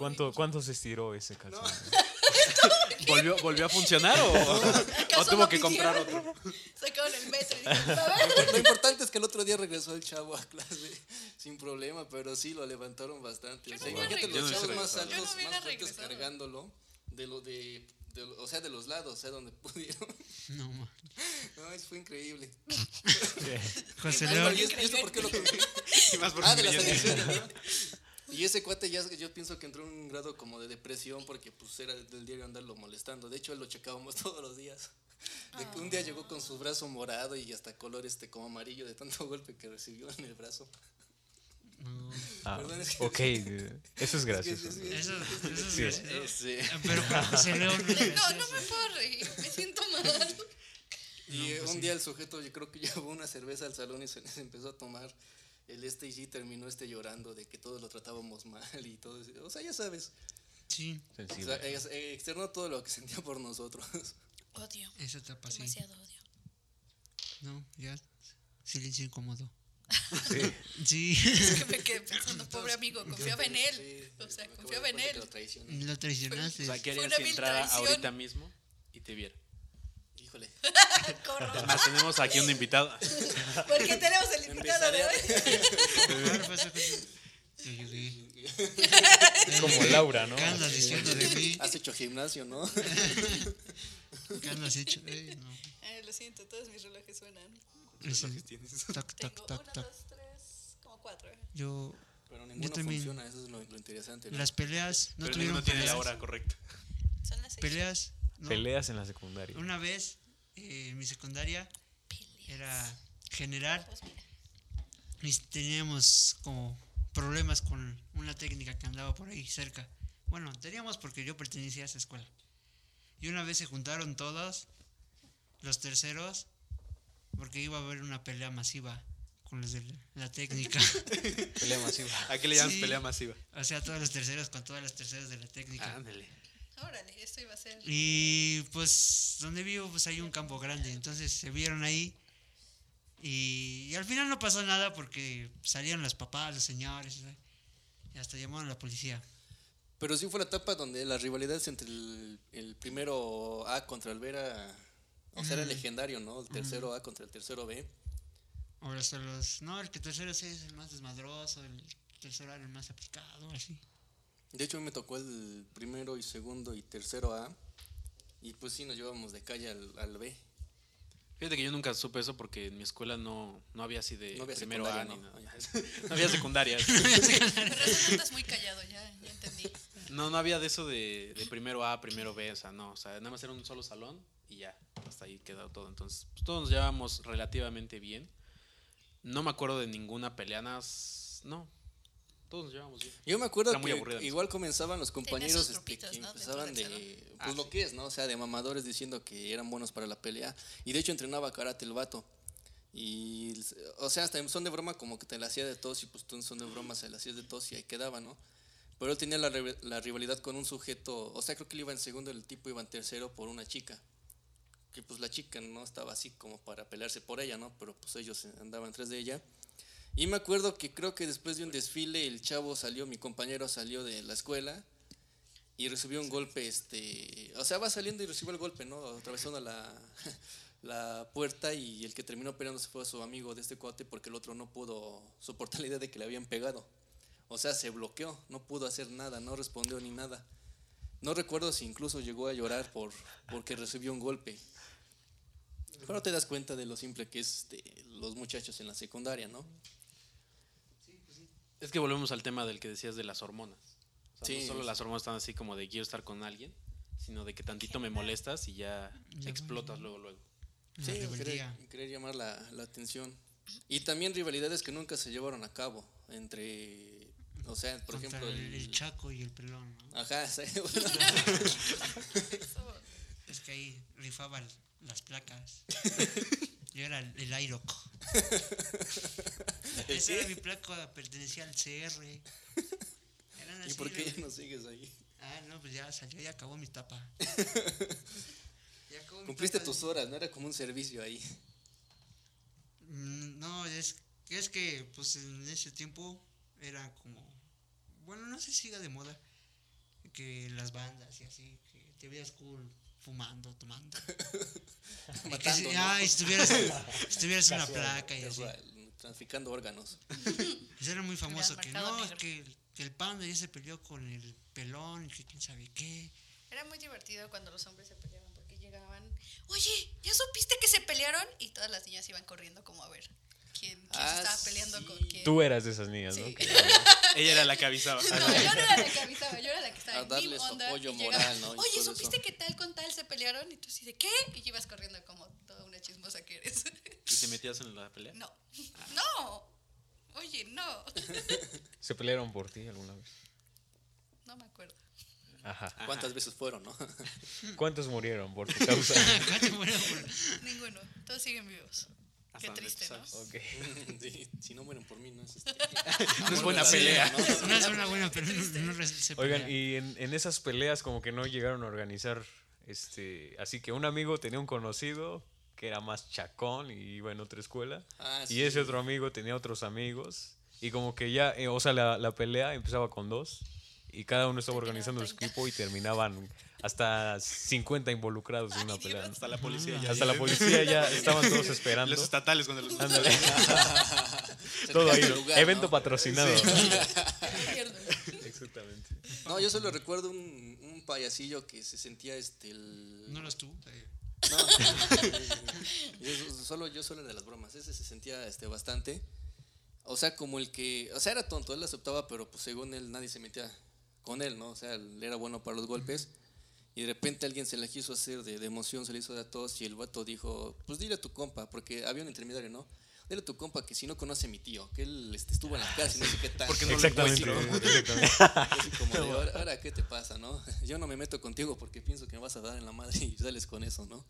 ¿Cuánto, ¿Cuánto se estiró ese calzón? ¿Volvió, ¿Volvió a funcionar o, o ¿Acaso tuvo lo que comprar otro? Sacaron el metro y dijeron, a ver. Lo importante es que el otro día regresó el chavo a clase sin problema, pero sí lo levantaron bastante. Yo O no sea, imagínate los chavos más no altos, a más fuertes cargándolo, de lo de, de o sea, de los lados, o sea, donde pudieron. No, ma. No, eso fue increíble. José León. ¿Y esto por qué lo conté? Y más porque Ah, de adicciones. ¿no? Y ese cuate ya yo pienso que entró en un grado como de depresión porque pues era del diario andarlo molestando. De hecho, él lo checábamos todos los días. De que un día llegó con su brazo morado y hasta color este como amarillo de tanto golpe que recibió en el brazo. No. Ah, Perdón, es que- ok, eh, eso es gracioso. Es que- Eso, eso es Sí. gracioso. Ese- Pero para José León no No, me puedo reír, me siento mal. Y eh, un día el sujeto, yo creo que llevó una cerveza al salón y se, se empezó a tomar el este y sí terminó este llorando de que todos lo tratábamos mal y todo eso. O sea, ya sabes. Sí, O Sensible. sea, ex- externó todo lo que sentía por nosotros. Odio, esa etapa sí. demasiado odio. No, ya. Silencio incómodo. Sí. Sí. Es que me quedé pensando, pobre amigo, confiaba en él. Sí, O sea, confiaba en él. lo traicioné. Lo traicionaste. O sea, ¿qué harías si entrara traición. ahorita mismo y te viera? Híjole. Corro. Más tenemos aquí un invitado. Porque tenemos el invitado de hoy. Como Laura, ¿no? ¿Qué andas diciendo de mí? Has hecho gimnasio, ¿no? ¿Qué andas hecho? Eh, no. Eh, lo siento, todos mis relojes suenan. Ese- Tac, Tengo tac, tac, uno, tac. dos, tres, como cuatro. Yo. Pero ninguno también. funciona, eso es lo, lo interesante. ¿no? Las peleas. No Pero tuvieron tiene peleas. la hora correcta. Son las seis. Peleas. No. Peleas en la secundaria. Una vez eh, en mi secundaria era general Pues y teníamos como problemas con una técnica que andaba por ahí cerca. Bueno, teníamos porque yo pertenecía a esa escuela. Y una vez se juntaron todos, los terceros, porque iba a haber una pelea masiva con los de la técnica. Pelea masiva. ¿A qué le llamas Sí. pelea masiva? o sea, todos los terceros con todas las terceras de la técnica. Ándale. Órale, esto iba a ser. Y pues donde vivo pues hay un campo grande, entonces se vieron ahí y, y al final no pasó nada porque salieron los papás, los señores ¿sabes? y hasta llamaron a la policía. Pero sí fue la etapa donde las rivalidades entre el, el primero A contra el B era. O sea, era legendario, ¿no? El tercero A contra el tercero B. Ahora son los... No, el que tercero sí es el más desmadroso, el tercero era el más aplicado, así. De hecho, a mí me tocó el primero y segundo y tercero A. Y pues sí, nos llevamos de calle al, al B. Fíjate que yo nunca supe eso porque en mi escuela no, no había así de No había primero A ni nada. No había secundaria. Estás muy callado, ya, ya entendí. No, no había de eso de, de primero A, primero B, o sea, no, o sea, nada más era un solo salón y ya, hasta ahí quedó todo. Entonces, pues, todos nos llevábamos relativamente bien. No me acuerdo de ninguna pelea, nada más- no, todos nos llevábamos bien. Yo me acuerdo Era muy que aburrida, igual comenzaban los compañeros este, grupitos, que ¿no? empezaban de, pues Ah, lo sí. que es, ¿no? O sea, de mamadores diciendo que eran buenos para la pelea. Y de hecho entrenaba karate el vato. Y, o sea, hasta en son de broma como que te la hacía de tos y pues tú en son de broma se la hacías de tos y ahí quedaba, ¿no? Pero él tenía la, la rivalidad con un sujeto, o sea, creo que él iba en segundo, el tipo iba en tercero por una chica. Que pues la chica no estaba así como para pelearse por ella, ¿no? Pero pues ellos andaban tras de ella. Y me acuerdo que creo que después de un desfile el chavo salió, mi compañero salió de la escuela y recibió un golpe, este, o sea, va saliendo y recibió el golpe, ¿no? Atravesando la, la puerta y el que terminó peleándose fue su amigo de este cuate porque el otro no pudo soportar la idea de que le habían pegado. O sea, se bloqueó, no pudo hacer nada, no respondió ni nada. No recuerdo si incluso llegó a llorar por, porque recibió un golpe. Pero te das cuenta de lo simple que es este, los muchachos en la secundaria, ¿no? Es que volvemos al tema del que decías de las hormonas. O sea, Sí. no solo las hormonas están así como de quiero estar con alguien, sino de que tantito me molestas y ya Ya, explotas luego, luego. La Sí, querer, querer llamar la, la atención. Y también rivalidades que nunca se llevaron a cabo entre, o sea, por Contra ejemplo, el, el Chaco y el Pelón, ¿no? Ajá, sí, Es que ahí rifaban las placas. Yo era el, Airoc. Esa era mi placa, pertenecía al CR. Eran ¿Y así, por qué ¿no? ya no sigues ahí? Ah, no, pues ya salió, ya acabó mi etapa. Ya acabó mi Cumpliste tus horas, no era como un servicio ahí. Mm, No, es, es que pues en ese tiempo era como, bueno, no sé si siga de moda, que las bandas y así, que te veías cool fumando, tomando. y que Matando, si, ¿no? ay, estuvieras, estuvieras en una placa y así. Traficando órganos. Eso era muy famoso, que no, negro. que, que el panda ya se peleó con el pelón, que quién sabe qué. Era muy divertido cuando los hombres se peleaban porque llegaban, oye, ¿ya supiste que se pelearon? Y todas las niñas iban corriendo como a ver quién, quién Ah, se estaba peleando sí. con quién. Tú eras de esas niñas, ¿no? Sí. Que- Ella era la que avisaba. No, yo no era la que avisaba, yo era la que estaba A en darle mi su onda. apoyo moral, Oye, ¿supiste eso. que tal con tal se pelearon? Y tú así de, ¿qué? Y ibas corriendo como toda una chismosa que eres. ¿Y te metías en la pelea? No, no. Oye, no. ¿Se pelearon por ti alguna vez? No me acuerdo. Ajá. ¿Cuántas veces fueron, no? ¿Cuántos murieron por tu causa? ¿Cuánto murió por- Ninguno. Todos siguen vivos. Qué triste, ¿no? sabes. Ok. Sí, si no mueren por mí, no es este. No es buena pelea. ¿no? No es una buena, no, se Oigan, pelea. y en, en esas peleas como que no llegaron a organizar, este, así que un amigo tenía un conocido que era más chacón y iba en otra escuela, Ah, y sí. ese otro amigo tenía otros amigos, y como que ya, eh, o sea, la, la pelea empezaba con dos, y cada uno estaba organizando su 30. equipo y terminaban hasta 50 involucrados en una pelea. Hasta la policía ya. Hasta la policía ya estaban todos esperando. Los estatales cuando los. Ándale. Todo ahí, evento ¿no? patrocinado. Exactamente. No, yo solo recuerdo un, un payasillo que se sentía este el. No eras tú. No. yo, solo, yo solo era de las bromas. Ese se sentía este, bastante. O sea, como el que. O sea, era tonto, él aceptaba, pero pues según él nadie se metía con él, ¿no? O sea, él era bueno para los golpes. Y de repente alguien se la quiso hacer de, de emoción, se le hizo de a todos. Y el vato dijo: Pues dile a tu compa, porque había un intermediario, ¿no? Dile a tu compa que si no conoce a mi tío, que él este, estuvo en la casa y no sé qué tal. Porque no lo Exactamente. Así como de, ahora, ahora, ¿qué te pasa, no? Yo no me meto contigo porque pienso que me vas a dar en la madre y sales con eso, ¿no?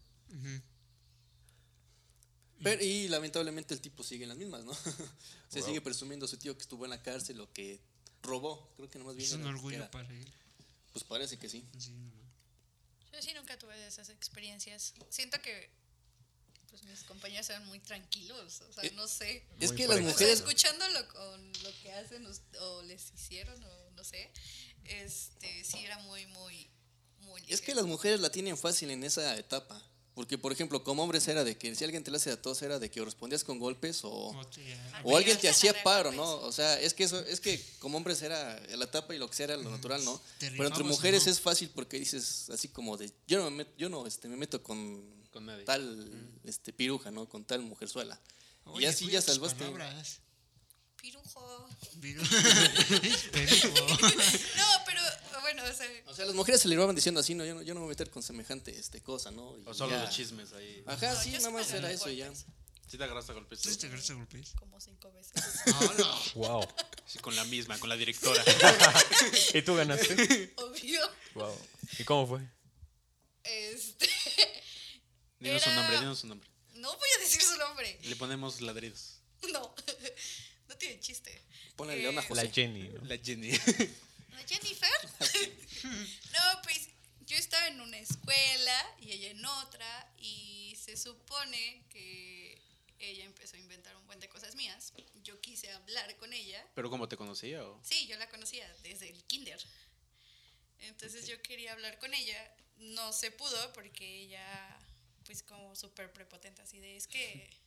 Pero, y lamentablemente el tipo sigue en las mismas, ¿no? Se Wow. sigue presumiendo a su tío que estuvo en la cárcel o que robó. Creo que nomás bien. Es un orgullo era- para él. Pues parece que sí. Sí. Yo sí nunca tuve esas experiencias. Siento que pues mis compañeros eran muy tranquilos, o sea, Eh, no sé. Es que las O sea, mujeres. escuchándolo con lo que hacen o les hicieron o no sé, este sí era muy muy muy Es que las mujeres la tienen fácil en esa etapa. Porque, por ejemplo, como hombres era de que si alguien te la hace a tos era de que o respondías con golpes o, O alguien te hacía paro, ¿no? golpes. O sea, es que eso, es que como hombres era la etapa y lo que sea era lo natural, ¿no? ¿Te Pero entre mujeres no? es fácil porque dices así como de yo no me met- yo no este me meto con, Con nadie. tal este piruja, ¿no? Con tal mujerzuela. Oye, y así ya salvaste. palabras. Pirujo. Viro- Perico. No, o sea, las mujeres se le iban diciendo así, no, yo no, yo no me voy a meter con semejante este cosa, ¿no? Y O solo ya. los chismes ahí. Ajá, no, sí, nada más era eso y ya. Sí te agarraste a golpes. ¿Sí te agarraste a golpes? como cinco veces. Hola. Wow. Sí, con la misma, con la directora. ¿Y tú ganaste? Obvio. Wow. ¿Y cómo fue? Este Dinos su Era- nombre, dinos su nombre. no voy a decir su nombre. Le ponemos ladridos. No. No tiene chiste. Ponle Leona Eh, José. La Jenny, ¿no? La Jenny. ¿La Jennifer? no, pues yo estaba en una escuela y ella en otra y se supone que ella empezó a inventar un buen de cosas mías. Yo quise hablar con ella. ¿Pero cómo te conocía? O? Sí, yo la conocía desde el kinder. Entonces yo quería hablar con ella. No se pudo porque ella, pues como súper prepotente, así de, es que...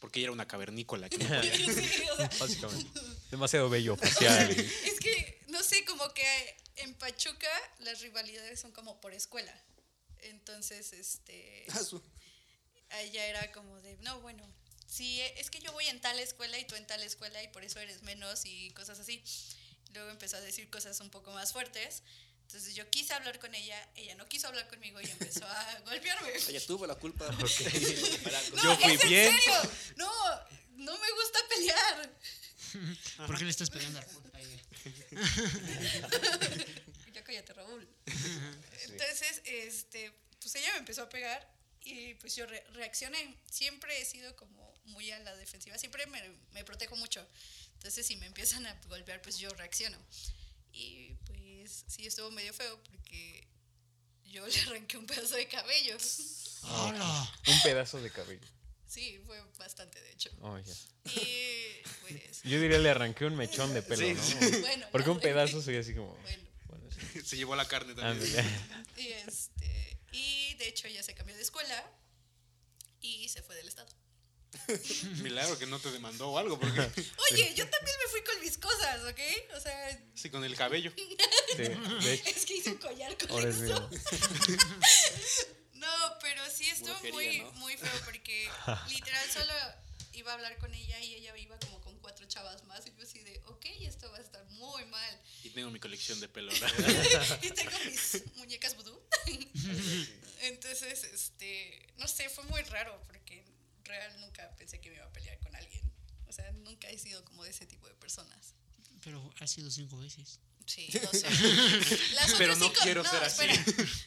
Porque ella era una cavernícola. que no podía. Sí, o sea, Básicamente. Demasiado bello facial. Es que, no sé, como que en Pachuca las rivalidades son como por escuela. Entonces, este, Ah, su- ella era como de, no, bueno, sí, es que yo voy en tal escuela y tú en tal escuela y por eso eres menos y cosas así. Luego empezó a decir cosas un poco más fuertes. Entonces yo quise hablar con ella, ella no quiso hablar conmigo y empezó a golpearme. Ella tuvo la culpa. No, Yo fui es en bien. serio. No, no me gusta pelear. ¿Por qué le estás pegando al puto ahí? Ya cállate, Raúl. Entonces, este, pues ella me empezó a pegar y pues yo re- reaccioné. Siempre he sido como muy a la defensiva, siempre me, me protejo mucho. Entonces, si me empiezan a golpear, pues yo reacciono. Y pues sí, estuvo medio feo porque yo le arranqué un pedazo de cabello. ¡Hola! Un pedazo de cabello. Sí, fue bastante, de hecho. Oh, ya. Y pues, Yo diría le arranqué un mechón de pelo, Sí, ¿no? sí. bueno. Porque un pedazo soy así como. Bueno, Bueno, Se llevó la carne también. Y este. Y de hecho ella se cambió de escuela y se fue del estado. Milagro que no te demandó o algo, porque Oye, yo también me fui con mis cosas, ¿ok? O sea, sí, con el cabello. Sí, de hecho, es que hice un collar con ahora es eso. No, pero sí estuvo Brujería, muy, ¿no? muy feo porque literal solo iba a hablar con ella y ella iba como con cuatro chavas más y yo así de, ok, esto va a estar muy mal. Y tengo mi colección de pelo. y tengo mis muñecas vudú. Entonces, este, no sé, fue muy raro porque real nunca pensé que me iba a pelear con alguien. O sea, nunca he sido como de ese tipo de personas. Pero ha sido cinco veces. Sí, no sé. Las Pero no cinco- quiero ser así. espera.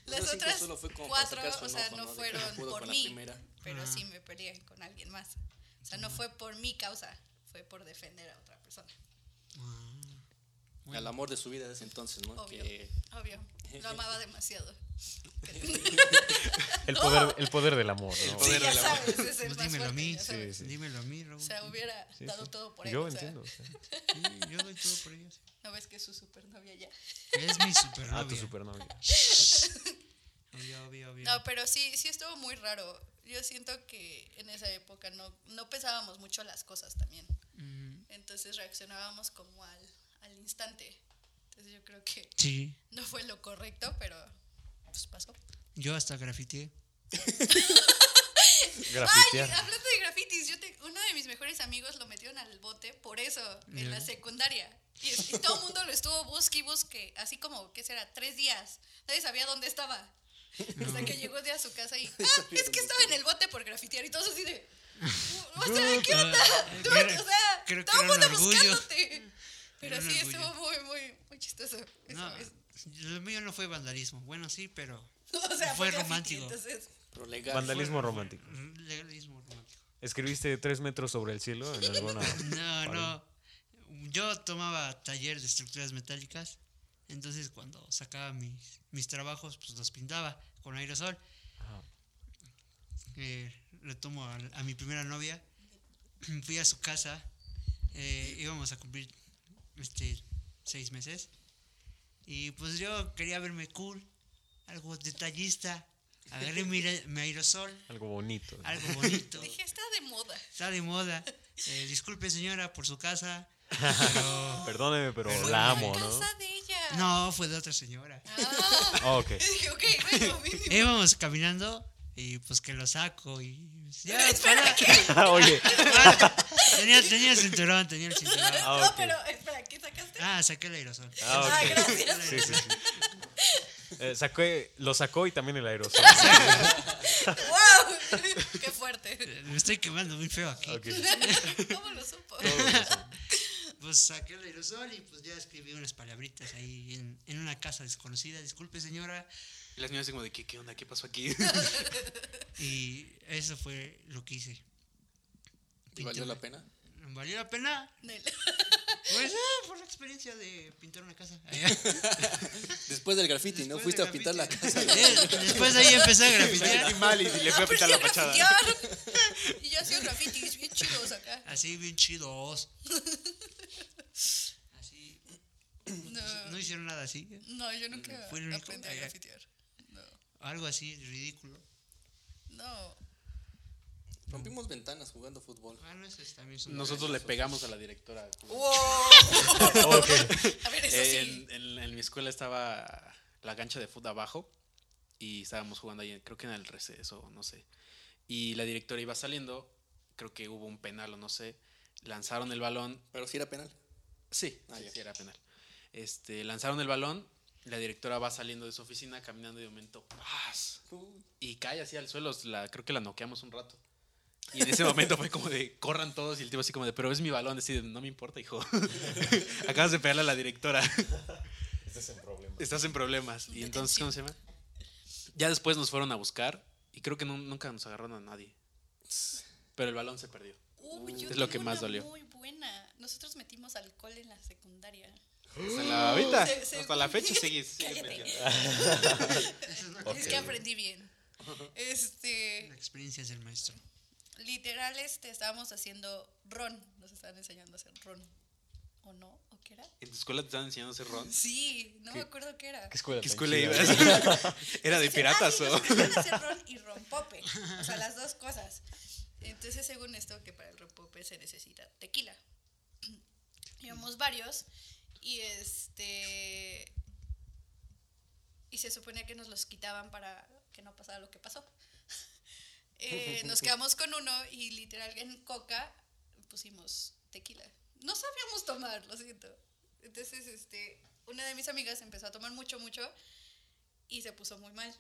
Las otras solo fue como para cuatro, o sea, no ¿no? Fueron no por mí, primera. pero sí me peleé con alguien más. O sea, no fue por mi causa, fue por defender a otra persona. Al amor de su vida desde entonces, ¿no? Obvio. Que Obvio, lo amaba demasiado. El poder, el poder del amor, ¿no? Sí, poder ya del amor. sabes, es el Pues dímelo a mí. sabes. sí. Dímelo a mí, Raúl. O sea, hubiera Sí, dado sí. todo por. Yo o sea, entiendo. o sea, Sí, yo doy todo por ella. sí. ¿No ves que es su supernovia ya? Es mi supernovia. Ah, tu supernovia. Obvio, obvio, obvio. No, pero sí, sí estuvo muy raro. Yo siento que en esa época no, no pensábamos mucho las cosas también. Entonces reaccionábamos como al, al instante. Entonces yo creo que sí, no fue lo correcto, pero pues pasó. yo hasta grafiteé. Ay, hablando de grafitis, yo te- uno de mis mejores amigos lo metieron al bote por eso, en la secundaria. Y, y todo el mundo lo estuvo busque y busque, así como, ¿qué será? Tres días. Nadie sabía dónde estaba. Hasta que llegó de a su casa y, ah, es que estaba en el bote por grafitear y todos así de, o sea, ¿qué onda? Dude, creo- o sea, todo el mundo buscándote. Pero sí, orgullo. estuvo muy, muy, muy chistoso. No, lo mío no fue vandalismo. Bueno, sí, pero O sea, fue romántico. Entonces, pero legal. Vandalismo romántico. legalismo romántico. ¿Escribiste tres metros sobre el cielo en alguna No, pared? no. Yo tomaba taller de estructuras metálicas. Entonces, cuando sacaba mis, mis trabajos, pues los pintaba con aerosol. Ajá. Eh, retomo a, a mi primera novia. Fui a su casa. eh, íbamos a cumplir este, seis meses. Y pues yo quería verme cool, algo detallista. Agarré mi, mi aerosol, Algo bonito. algo bonito. dije, está de moda. Está de moda. Eh, disculpe, señora, por su casa. Pero. Perdóneme, pero la amo, ¿no? Casa de ella. No, fue de otra señora. Ah, Ah, ok. dije, ok, bueno. Íbamos caminando y pues que lo saco y. Ya, Espera. Ah, Oye, tenía, tenía el cinturón, tenía el cinturón. Ah, no, ok. pero espera, ¿qué sacaste? Ah, saqué el aerosol. Ah, ok. Ah, gracias. Sí, sí, sí. Eh, sacó- lo sacó y también el aerosol. ¡Wow! ¡Qué fuerte! Me estoy quemando muy feo aquí. ¿Cómo lo supo? Pues saqué el aerosol y pues ya escribí unas palabritas ahí en, en una casa desconocida. Disculpe, señora. Y las niñas así como de, ¿qué, qué onda? ¿Qué pasó aquí? Y eso fue lo que hice. ¿Y valió la pena? ¿Valió la pena? Pues ah, por la experiencia de pintar una casa. Después del graffiti, ¿no? Después Fuiste a pintar la casa. Eh, Después de ahí empecé a grafitear. sentí mal y le fui a pintar la fachada. Y yo hacía grafitis bien chidos acá. Así bien chidos. Así. No, No hicieron nada así. no yo nunca Fue el único- aprendí a grafitear. No, Algo así ridículo. no. Rompimos ventanas jugando fútbol. Ah, no, esos también son. Nosotros le pegamos a la directora. ¡Wow! Ok. A ver, eso Eh, sí. en, en- en mi escuela estaba la cancha de fútbol abajo y estábamos jugando ahí, creo que en el receso, no sé. Y la directora iba saliendo, creo que hubo un penal o no sé, lanzaron el balón. Pero sí era penal. Sí, Ah, sí, sí, era penal. Este, lanzaron el balón, la directora va saliendo de su oficina caminando y de momento, ¡paz! Y cae así al suelo, la, creo que la noqueamos un rato. Y en ese momento fue como de, corran todos y el tipo así como de, pero es mi balón, así de, no me importa, hijo. Acabas de pegarle a la directora. Estás en problemas. Estás en problemas. Y entonces, ¿cómo se llama? Ya después nos fueron a buscar y creo que nu- nunca nos agarraron a nadie. Pero el balón se perdió. Uy, es lo que más una dolió. Muy buena. Nosotros metimos alcohol en la secundaria. Hasta la, ahorita, Se- se- hasta la fecha seguís. Cállate. metiendo. Es que aprendí bien. Este, La experiencia es el maestro. literal, este, estábamos haciendo ron. Nos estaban enseñando a hacer ron. ¿O no? ¿O ¿Qué era? ¿En tu escuela te estaban enseñando a hacer ron? Sí, no me acuerdo qué era. ¿Qué escuela, ¿Qué escuela ibas? ¿Era de piratas "Ah, o...? hacer ron y rompope. O sea, las dos cosas. Entonces, según esto, que para el rompope se necesita tequila. Íbamos varios y este. Y se suponía que nos los quitaban para que no pasara lo que pasó. Eh, nos quedamos con uno y literal en coca pusimos tequila. No sabíamos tomar, lo siento. Entonces, este, una de mis amigas empezó a tomar mucho, mucho y se puso muy mal.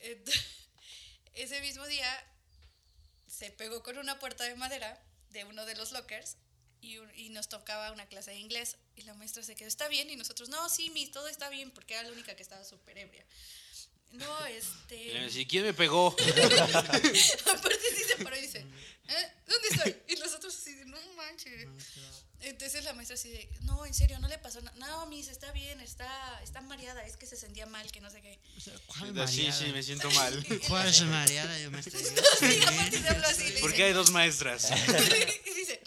Ese mismo día se pegó con una puerta de madera de uno de los lockers y, y nos tocaba una clase de inglés y la maestra se quedó, ¿está bien? Y nosotros, no, sí, Miss, todo está bien porque era la única que estaba súper ebria. No, este... decía, ¿quién me pegó? Aparte sí se paró y dice, ¿eh? ¿Dónde estoy? Y nosotros así de, no manches. Entonces la maestra así de, no, en serio, no le pasó nada. No, Miss, está bien, está, está mareada, es que se sentía mal, que no sé qué. ¿Cuál Sí, mareada? sí, me siento mal. ¿Cuál es mareada? Yo me estoy. Y aparte se habla así, ¿Por qué hay dos maestras? y dice,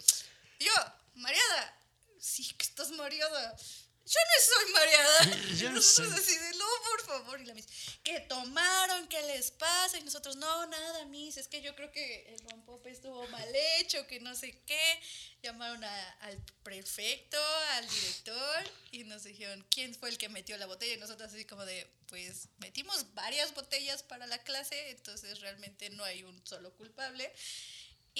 yo, mareada. Sí, que estás mareada. Yo no soy mareada. Yo nosotros así de, no, por favor. Y la miss, ¿qué tomaron? ¿Qué les pasa? Y nosotros, no, nada, miss. Es que yo creo que el rompope estuvo mal hecho, que no sé qué. Llamaron a- al prefecto, al director, y nos dijeron, ¿quién fue el que metió la botella? Y nosotros así como de, pues, metimos varias botellas para la clase, entonces realmente no hay un solo culpable.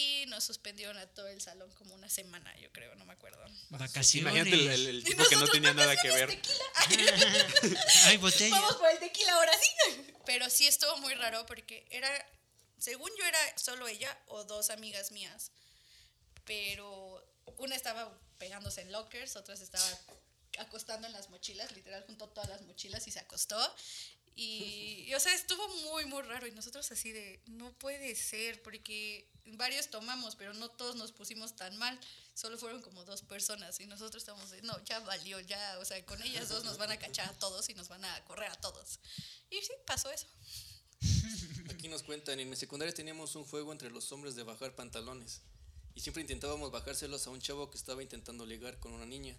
Y nos suspendieron a todo el salón como una semana, yo creo, no me acuerdo. Vacaciones. Imagínate el, el- el tipo que no tenía nada que ver. Hay botella. Vamos por el tequila ahora sí. Pero sí estuvo muy raro porque era, según yo era solo ella o dos amigas mías. Pero una estaba pegándose en lockers, otra se estaba acostando en las mochilas, literal juntó todas las mochilas y se acostó. Y, y, o sea, estuvo muy, muy raro. Y nosotros así de, no puede ser, porque varios tomamos, pero no todos nos pusimos tan mal. Solo fueron como dos personas. Y nosotros estamos de, no, ya valió, ya. O sea, con ellas dos nos van a cachar a todos y nos van a correr a todos. Y sí, pasó eso. Aquí nos cuentan, en mi secundaria teníamos un juego entre los hombres de bajar pantalones. Y siempre intentábamos bajárselos a un chavo que estaba intentando ligar con una niña.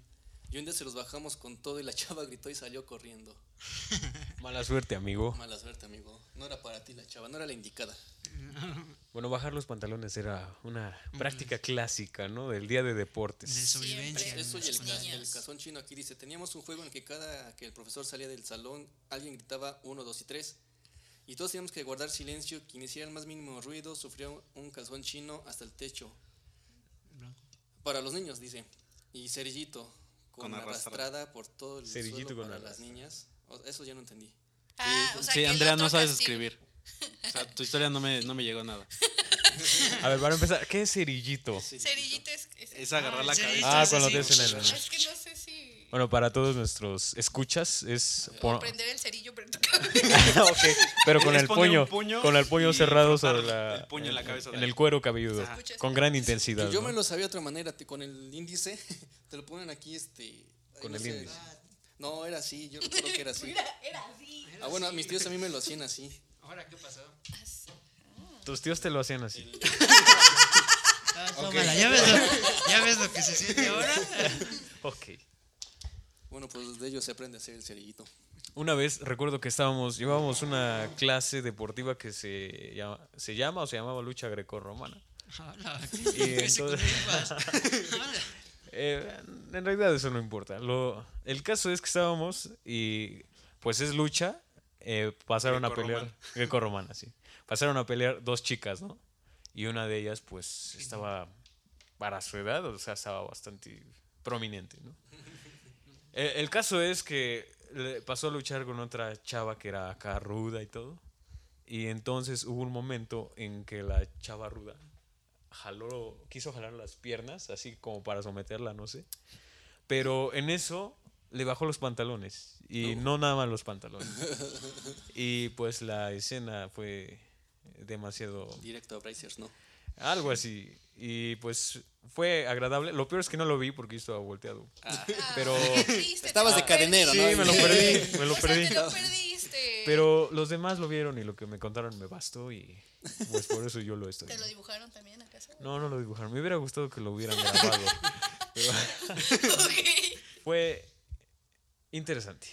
Y un día se los bajamos con todo y la chava gritó y salió corriendo. Mala suerte, amigo. Mala suerte, amigo. No era para ti la chava, no era la indicada. Bueno, bajar los pantalones era una práctica clásica, ¿no? Del día de deportes. De sobrevivencia. Eso y el, ca- el cazón chino aquí dice, teníamos un juego en el que cada que el profesor salía del salón, alguien gritaba uno, dos y tres. Y todos teníamos que guardar silencio, quien hiciera el más mínimo ruido sufría un- calzón chino hasta el techo. Para los niños, dice. Y cerillito, con, Con arrastrada. por todo el Cerillito suelo con para las niñas. O- Eso ya no entendí. Ah, o sea, sí, Andrea, no sabes castigo- escribir. O sea, tu historia no me, no me llegó nada. A ver, para empezar, ¿qué es cerillito? Cerillito es, es, Es agarrar la sí, cabeza. Ah, cuando sí. te hacen el... es que no sé Bueno, para todos nuestros escuchas es... pon- prender el cerillo, pero en tu cabeza. Ok, pero con el poner puño, un puño con el puño y cerrado frotar sobre la, el puño en la cabeza de en él. el cuero cabelludo, Ajá. con gran intensidad. Yo ¿no? me lo sabía de otra manera, te- con el índice, te lo ponen aquí, este... ay, Con no el sé. índice. No, era así, yo recuerdo que era así. Mira, era así. Ah, bueno, a mis tíos a mí me lo hacían así. ¿Ahora qué pasó? Tus tíos te lo hacían así. Ah, tómala, ¿ya ves, lo, ¿ya ves lo que se siente ahora? Ok. Bueno, pues de ellos se aprende a hacer el cerillito. Una vez recuerdo que estábamos, llevábamos una clase deportiva que se llama, se llama o se llamaba lucha grecorromana. Y ¿qué entonces-. Eh, en realidad eso no importa. Lo, el caso es que estábamos y pues es lucha. eh, pasaron a pelear. Grecorromana. Grecorromana, sí. Pasaron a pelear dos chicas, ¿no? Y una de ellas pues estaba para su edad, o sea, estaba bastante prominente, ¿no? El, el caso es que le pasó a luchar con otra chava que era acá ruda y todo. Y entonces hubo un momento en que la chava ruda jaló, quiso jalar las piernas, así como para someterla, no sé. Pero en eso le bajó los pantalones. Y no, nada más los pantalones. y pues la escena fue demasiado... Directo a Brazers, ¿no? Algo así. Y pues fue agradable. Lo peor es que no lo vi porque yo estaba volteado. Pero... Qué triste, Estabas de cadenero, Sí, ¿no? me lo perdí, me lo O sea, perdí. te lo perdiste. Pero los demás lo vieron y lo que me contaron me bastó y pues por eso yo lo estoy. ¿Te lo dibujaron también acaso? No, no lo dibujaron. Me hubiera gustado que lo hubieran grabado. Pero, ok. Fue interesante.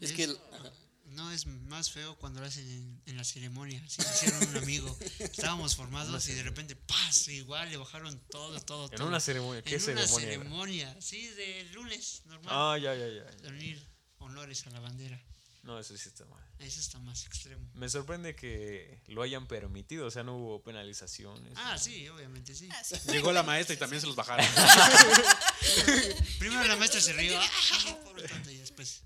Es Es- que. el- ajá. No, es más feo cuando lo hacen en, en la ceremonia. Si lo hicieron un amigo. Estábamos formados y de repente, ¡paz! Igual le bajaron todo, todo, En todo. una ceremonia. ¿Qué en una ceremonia? era? sí, de lunes, normal. Ah, ya, ya, ya. De unir honores a la bandera. No, eso sí está mal. Eso está más extremo. Me sorprende que lo hayan permitido, o sea, no hubo penalizaciones. Ah, sí, obviamente sí. Ah, sí. Llegó la maestra y también se los bajaron. Primero la maestra se rió. ¡ah, pobre tonto! Y después.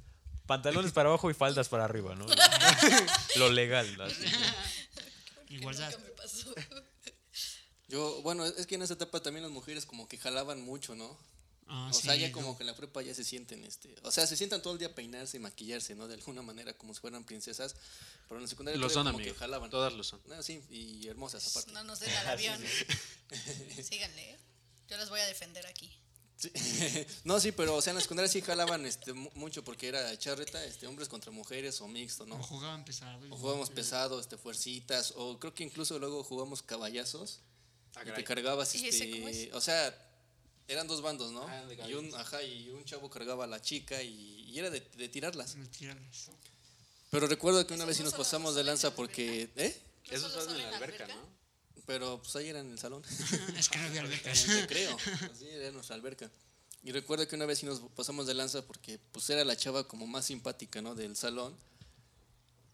Pantalones para abajo y faldas para arriba, ¿no? lo legal. así. Igualdad. Me pasó. Yo, bueno, es que en esa etapa también las mujeres como que jalaban mucho, ¿no? Ah, o sí, sea, ya no. como que en la prepa ya se sienten, este, o sea, se sientan todo el día a peinarse y maquillarse, ¿no? De alguna manera, como si fueran princesas, pero en la secundaria Lo son, como amigo. que jalaban. Todas lo son. No, sí, y hermosas aparte. No nos den al avión. Síganle, ¿eh? Yo los voy a defender aquí. Sí. no, sí, pero o sea, en la secundaria sí jalaban este, mu- mucho porque era charreta, este, hombres contra mujeres o mixto, ¿no? O jugaban pesado. O jugábamos pesado, este, fuercitas, o creo que incluso luego jugamos caballazos. Ah, y te cargabas, ¿Y ese cómo este, es? o sea, eran dos bandos, ¿no? Ah, de y un, ajá, y un chavo cargaba a la chica y, y era de, de tirarlas. Me tirarlas. Pero recuerdo que una ¿Esos vez sí no nos pasamos de lanza la porque, ¿eh? ¿No Eso solo en la alberca, ¿no? Pero pues ahí era en el salón. es que no había el recreo. Así era nuestra alberca. Y recuerdo que una vez sí nos pasamos de lanza porque pues era la chava como más simpática, ¿no? Del salón.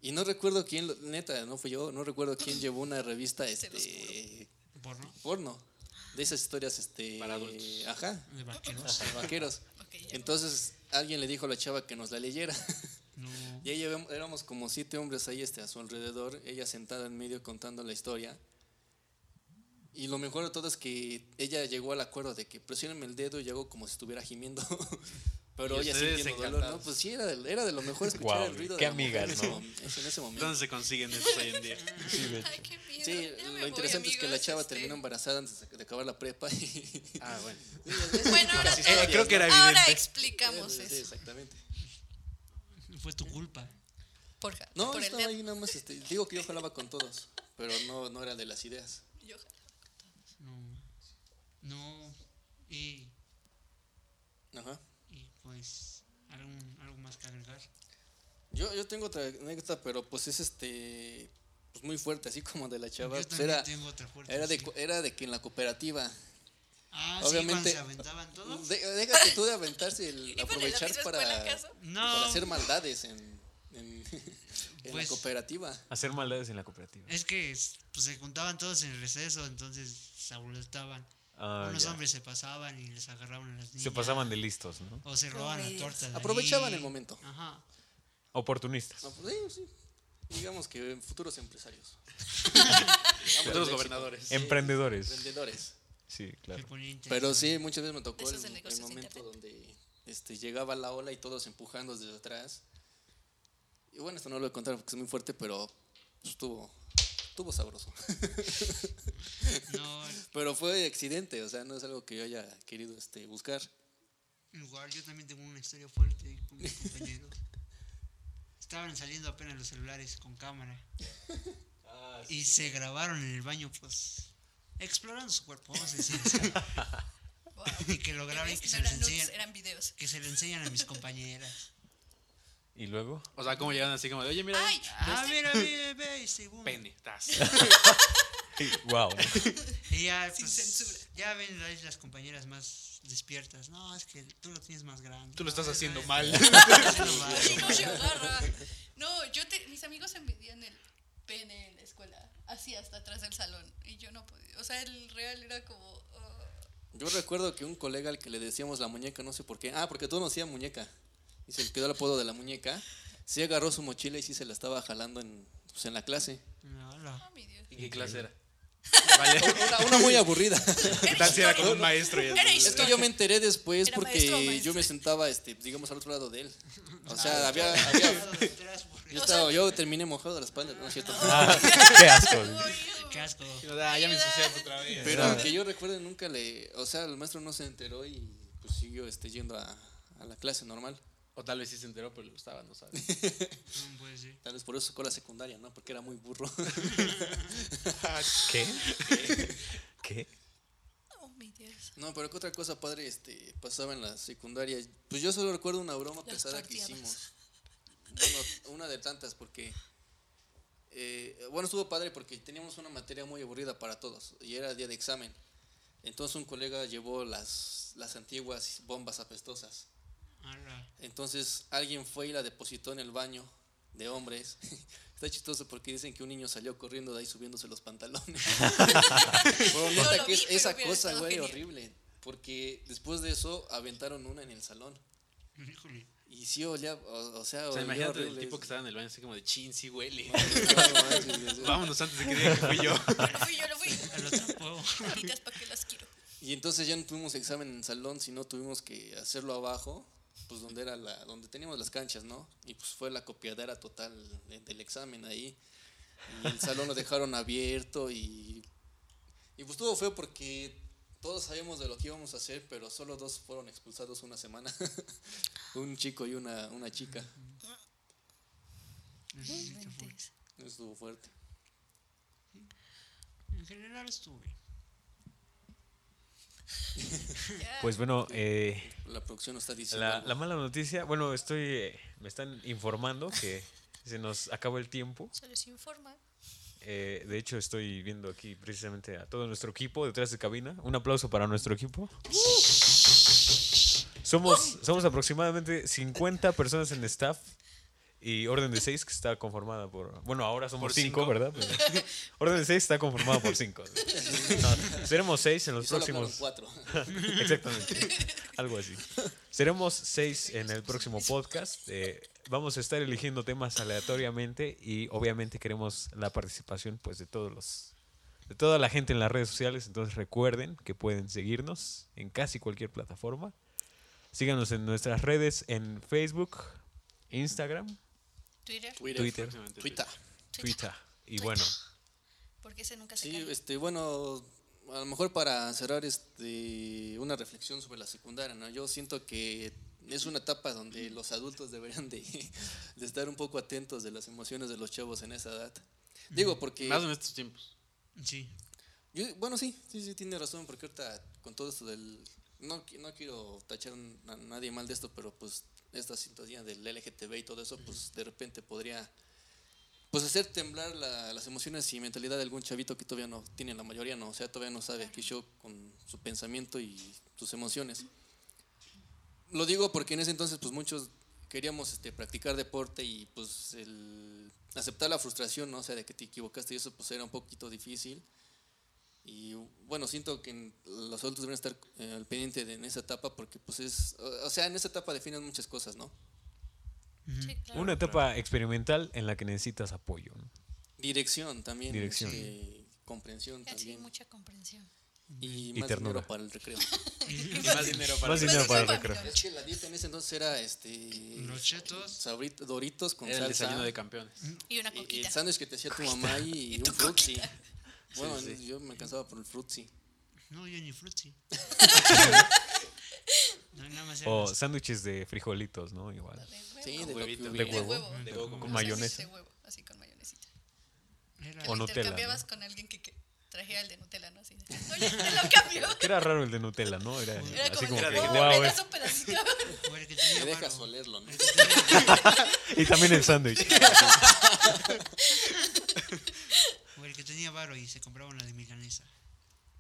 Y no recuerdo quién, lo- neta, no fui yo, no recuerdo quién llevó una revista este Porno. porno. De esas historias este Para adultos. ajá, De vaqueros. Entonces alguien le dijo a la chava que nos la leyera. No. Y ahí éramos como siete hombres ahí este, a su alrededor, ella sentada en medio contando la historia. Y lo mejor de todo es que ella llegó al acuerdo de que presionenme el dedo y hago como si estuviera gimiendo. Pero ella sintiendo dolor, ¿no? Pues sí, era de, era de lo mejor escuchar Guau, el ruido qué de la mujer amigas, en, ese ¿no? en ese momento. ¿Dónde se consiguen estos hoy en día? Ay, qué miedo. Sí, lo voy, interesante es que la chava este. terminó embarazada antes de acabar la prepa. Y Ah, bueno. Bueno, ahora, Las Eh, creo que era ahora explicamos Sí, eso. exactamente. Fue tu culpa. Por, No, por estaba ahí nada más. Este, digo que yo jalaba con todos, pero no, no era de las ideas. Yo- No. No. Y, Ajá. y pues, algún, algo más que agregar. Yo, yo tengo otra anécdota, pero pues es este pues muy fuerte, así como de la chava. Yo Pues era, tengo otra fuerte. era, de, sí. era de que en la cooperativa. Ah, obviamente- sí, cuando se aventaban todos. de- déjate tú de aventarse el ¿Iban en la aprovechar para? No. para hacer maldades en, en, en Pues- la cooperativa. Hacer maldades en la cooperativa. Es que pues, se juntaban todos en el receso, entonces se abultaban. Ah, Unos ya. hombres se pasaban y les agarraban a las niñas. Se pasaban de listos, ¿no? O se robaban la torta. de Aprovechaban ahí. el momento. Ajá. Oportunistas. No, pues, sí, sí. Digamos que futuros empresarios. Futuros gobernadores. Emprendedores. Vendedores. Sí, claro. Se ponía Pero sí, muchas veces me tocó el, momento internet. donde este, llegaba la ola y todos empujando desde atrás. Y bueno, esto no lo voy a contar porque es muy fuerte, pero pues, estuvo, estuvo sabroso. No, pero fue accidente, o sea, no es algo que yo haya querido este, buscar. igual yo también tengo una historia fuerte ahí con mis compañeros. Estaban saliendo apenas los celulares con cámara. Y se grabaron en el baño, pues, explorando su cuerpo, vamos a decir así. Wow. Y que lo graben que se nudes, enseñan, eran videos. que se lo enseñan a mis compañeras. Y luego. O sea, como llegan así como de, oye, mira, Ay, Ah, mira, mira, ve, y según. pene. tas. wow. Y ya, Sin pues, censura. ya ven ahí las compañeras más despiertas. No, es que tú lo tienes más grande. Tú lo No, estás no, haciendo no, mal. estás no se agarra. No, yo te, mis amigos medían el pene en la escuela, así hasta atrás del salón, y yo no podía. O sea, el real era como. oh, Yo recuerdo que un colega al que le decíamos la muñeca, no sé por qué. Ah, porque todos nos decían muñeca. Y se le quedó el apodo de la muñeca. Sí agarró su mochila y sí se la estaba jalando en, pues, en la clase. No, no. oh, mi Dios. ¿Y qué clase era? Vale. Una, una muy aburrida. ¿Qué tal si era como un maestro? Y? Es que yo me enteré después maestro porque yo me sentaba, este, digamos, al otro lado de él. O Ah, sea, había, había- porque- yo, estaba, yo terminé mojado de la espalda, ¿no es cierto? Ah, qué asco. Qué asco. Ah, ya me otra vez. Pero que yo recuerde nunca le, o sea, el maestro no se enteró y pues siguió este, yendo a, a la clase normal. O tal vez sí se enteró, pero lo estaba, no sabes. No puede ser. Tal vez por eso sacó la secundaria, ¿no? Porque era muy burro. ¿Qué? ¿Qué? Oh, mi Dios. No, pero que otra cosa padre este, pasaba en la secundaria. Pues yo solo recuerdo una broma Las pesada que hicimos. Bueno, una de tantas, porque. eh, bueno, estuvo padre porque teníamos una materia muy aburrida para todos y era día de examen. Entonces un colega llevó las, las antiguas bombas apestosas. Entonces alguien fue y la depositó en el baño de hombres. Está chistoso porque dicen que un niño salió corriendo de ahí subiéndose los pantalones. Pero No neta lo que vi, esa cosa, güey, genial. horrible. Porque después de eso aventaron una en el salón. Híjole. Y sí olía, o, o sea, O sea, imagínate el tipo que estaba en el baño así como de chin, sí huele. Vámonos antes de que diga que fui yo. Fui, yo lo fui. Ahorita es para que las quiero. Y entonces ya no tuvimos examen en el salón, sino tuvimos que hacerlo abajo, pues donde era la, donde teníamos las canchas, ¿no? Y pues fue la copiadera total de- del examen ahí. Y el salón lo dejaron abierto y, y pues estuvo feo porque todos sabíamos de lo que íbamos a hacer, pero solo dos fueron expulsados una semana. Un chico y una, una chica. Fue. Estuvo fuerte. En general estuvo bien. Ya. Pues bueno, eh, La producción nos está diciendo. la mala noticia, bueno, estoy, eh, me están informando que se nos acabó el tiempo. Se les informa. Eh, de hecho, estoy viendo aquí precisamente a todo nuestro equipo detrás de cabina. Un aplauso para nuestro equipo. Somos, somos aproximadamente 50 personas en staff y Orden de 6 que está conformada por... Bueno, ahora somos ¿Por 5, cinco? ¿verdad? Pero- orden de 6 está conformada por 5. seremos 6 en Y los solo próximos... cuatro. Exactamente. Algo así. Seremos seis en el próximo podcast. Eh, vamos a estar eligiendo temas aleatoriamente y obviamente queremos la participación pues de todos los de toda la gente en las redes sociales. Entonces recuerden que pueden seguirnos en casi cualquier plataforma. Síganos en nuestras redes en Facebook, Instagram, Twitter. Twitter. Twitter. Próximamente Twitter. Twitter. Y bueno, Porque ese nunca se Sí, cae. este, bueno, a lo mejor para cerrar este, una reflexión sobre la secundaria, ¿no? Yo siento que es una etapa donde los adultos deberían de, de estar un poco atentos de las emociones de los chavos en esa edad. Digo, porque... Más en estos tiempos. Sí. yo- bueno, sí, sí, sí, tiene razón, porque ahorita con todo esto del... No, no quiero tachar a nadie mal de esto, pero pues esta situación del LGTB y todo eso, pues de repente podría pues hacer temblar la- las emociones y mentalidad de algún chavito que todavía no tiene, la mayoría no, o sea, todavía no sabe qué show con su pensamiento y sus emociones. Lo digo porque en ese entonces pues muchos queríamos este, practicar deporte y pues el aceptar la frustración, ¿no? o sea, de que te equivocaste y eso pues era un poquito difícil. Y bueno, siento que los adultos deben estar eh, al pendiente de, en esa etapa porque pues es, o o sea, en esa etapa definen muchas cosas, ¿no? Sí, claro. una etapa experimental en la que necesitas apoyo. ¿no? Dirección también. Dirección. este, comprensión Así, también. mucha comprensión. Y, Y más ternura. dinero para el recreo. Y más dinero para Más el- dinero para el recreo. es que la dieta en ese entonces era este. Los chetos. sabrit- doritos con Era el salsa. desayuno de campeones. Y una y- y coquita. el sándwich que te hacía tu mamá y, Y un coquita. Bueno, Sí, sí. yo me cansaba por el frutzi. No, yo ni frutzi. no, nada más O eran sándwiches de frijolitos, ¿no? Igual. De huevo. Sí, de, Huevito. lo que De huevo. huevo. De huevo Con con mayonesa. De huevo, así con mayonesita. era- O Nutella, intercambiabas ¿no? con alguien que, que trajera el de Nutella, ¿no? Así de, Oye, te lo cambio. Que era raro el de Nutella, ¿no? Era, Era así como, como de, que, "Oh, wow, me eh". das un pedacito. Me dejas olerlo, ¿no? Y también el sándwich. Tenía varo y se compraba una de milanesa.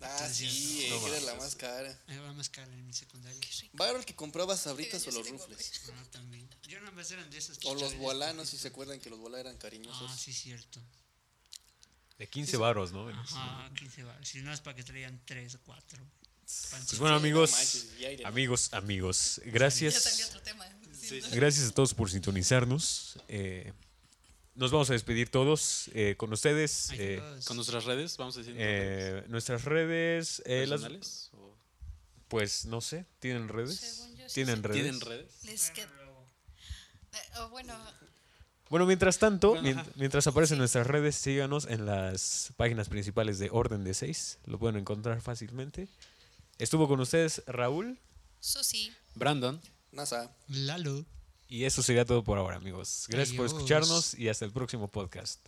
Ah, Sí, sí, eh, no era la más cara. Era más cara en mi secundaria. ¿Varo el que compraba sabritas o los rufles? Ah, también. Yo nada más eran de esas O los chicharras. bola, no sé si se acuerdan que los bola eran cariñosos. Ah, sí, cierto. De 15 varos, ¿no? Ajá, 15 baros. Si no es para que traían 3 o 4. Pues bueno, no amigos, ¿no? amigos, amigos, gracias. otro tema. Sí, sí. Gracias a todos por sintonizarnos. Eh, nos vamos a despedir todos eh, con ustedes. eh, Con nuestras redes, vamos a decir. eh, nuestras redes, eh, las- o- pues no sé, ¿tienen redes? Según yo ¿Tienen sí. redes? ¿Tienen redes? Les qued- eh, o bueno, Bueno, mientras tanto, Bueno, mien- ajá. mientras aparecen nuestras redes, síganos en las páginas principales de Orden de 6. Lo pueden encontrar fácilmente. Estuvo con ustedes Raúl Susi. Brandon. NASA. Lalo. Y eso sería todo por ahora, amigos. Gracias por escucharnos y hasta el próximo podcast.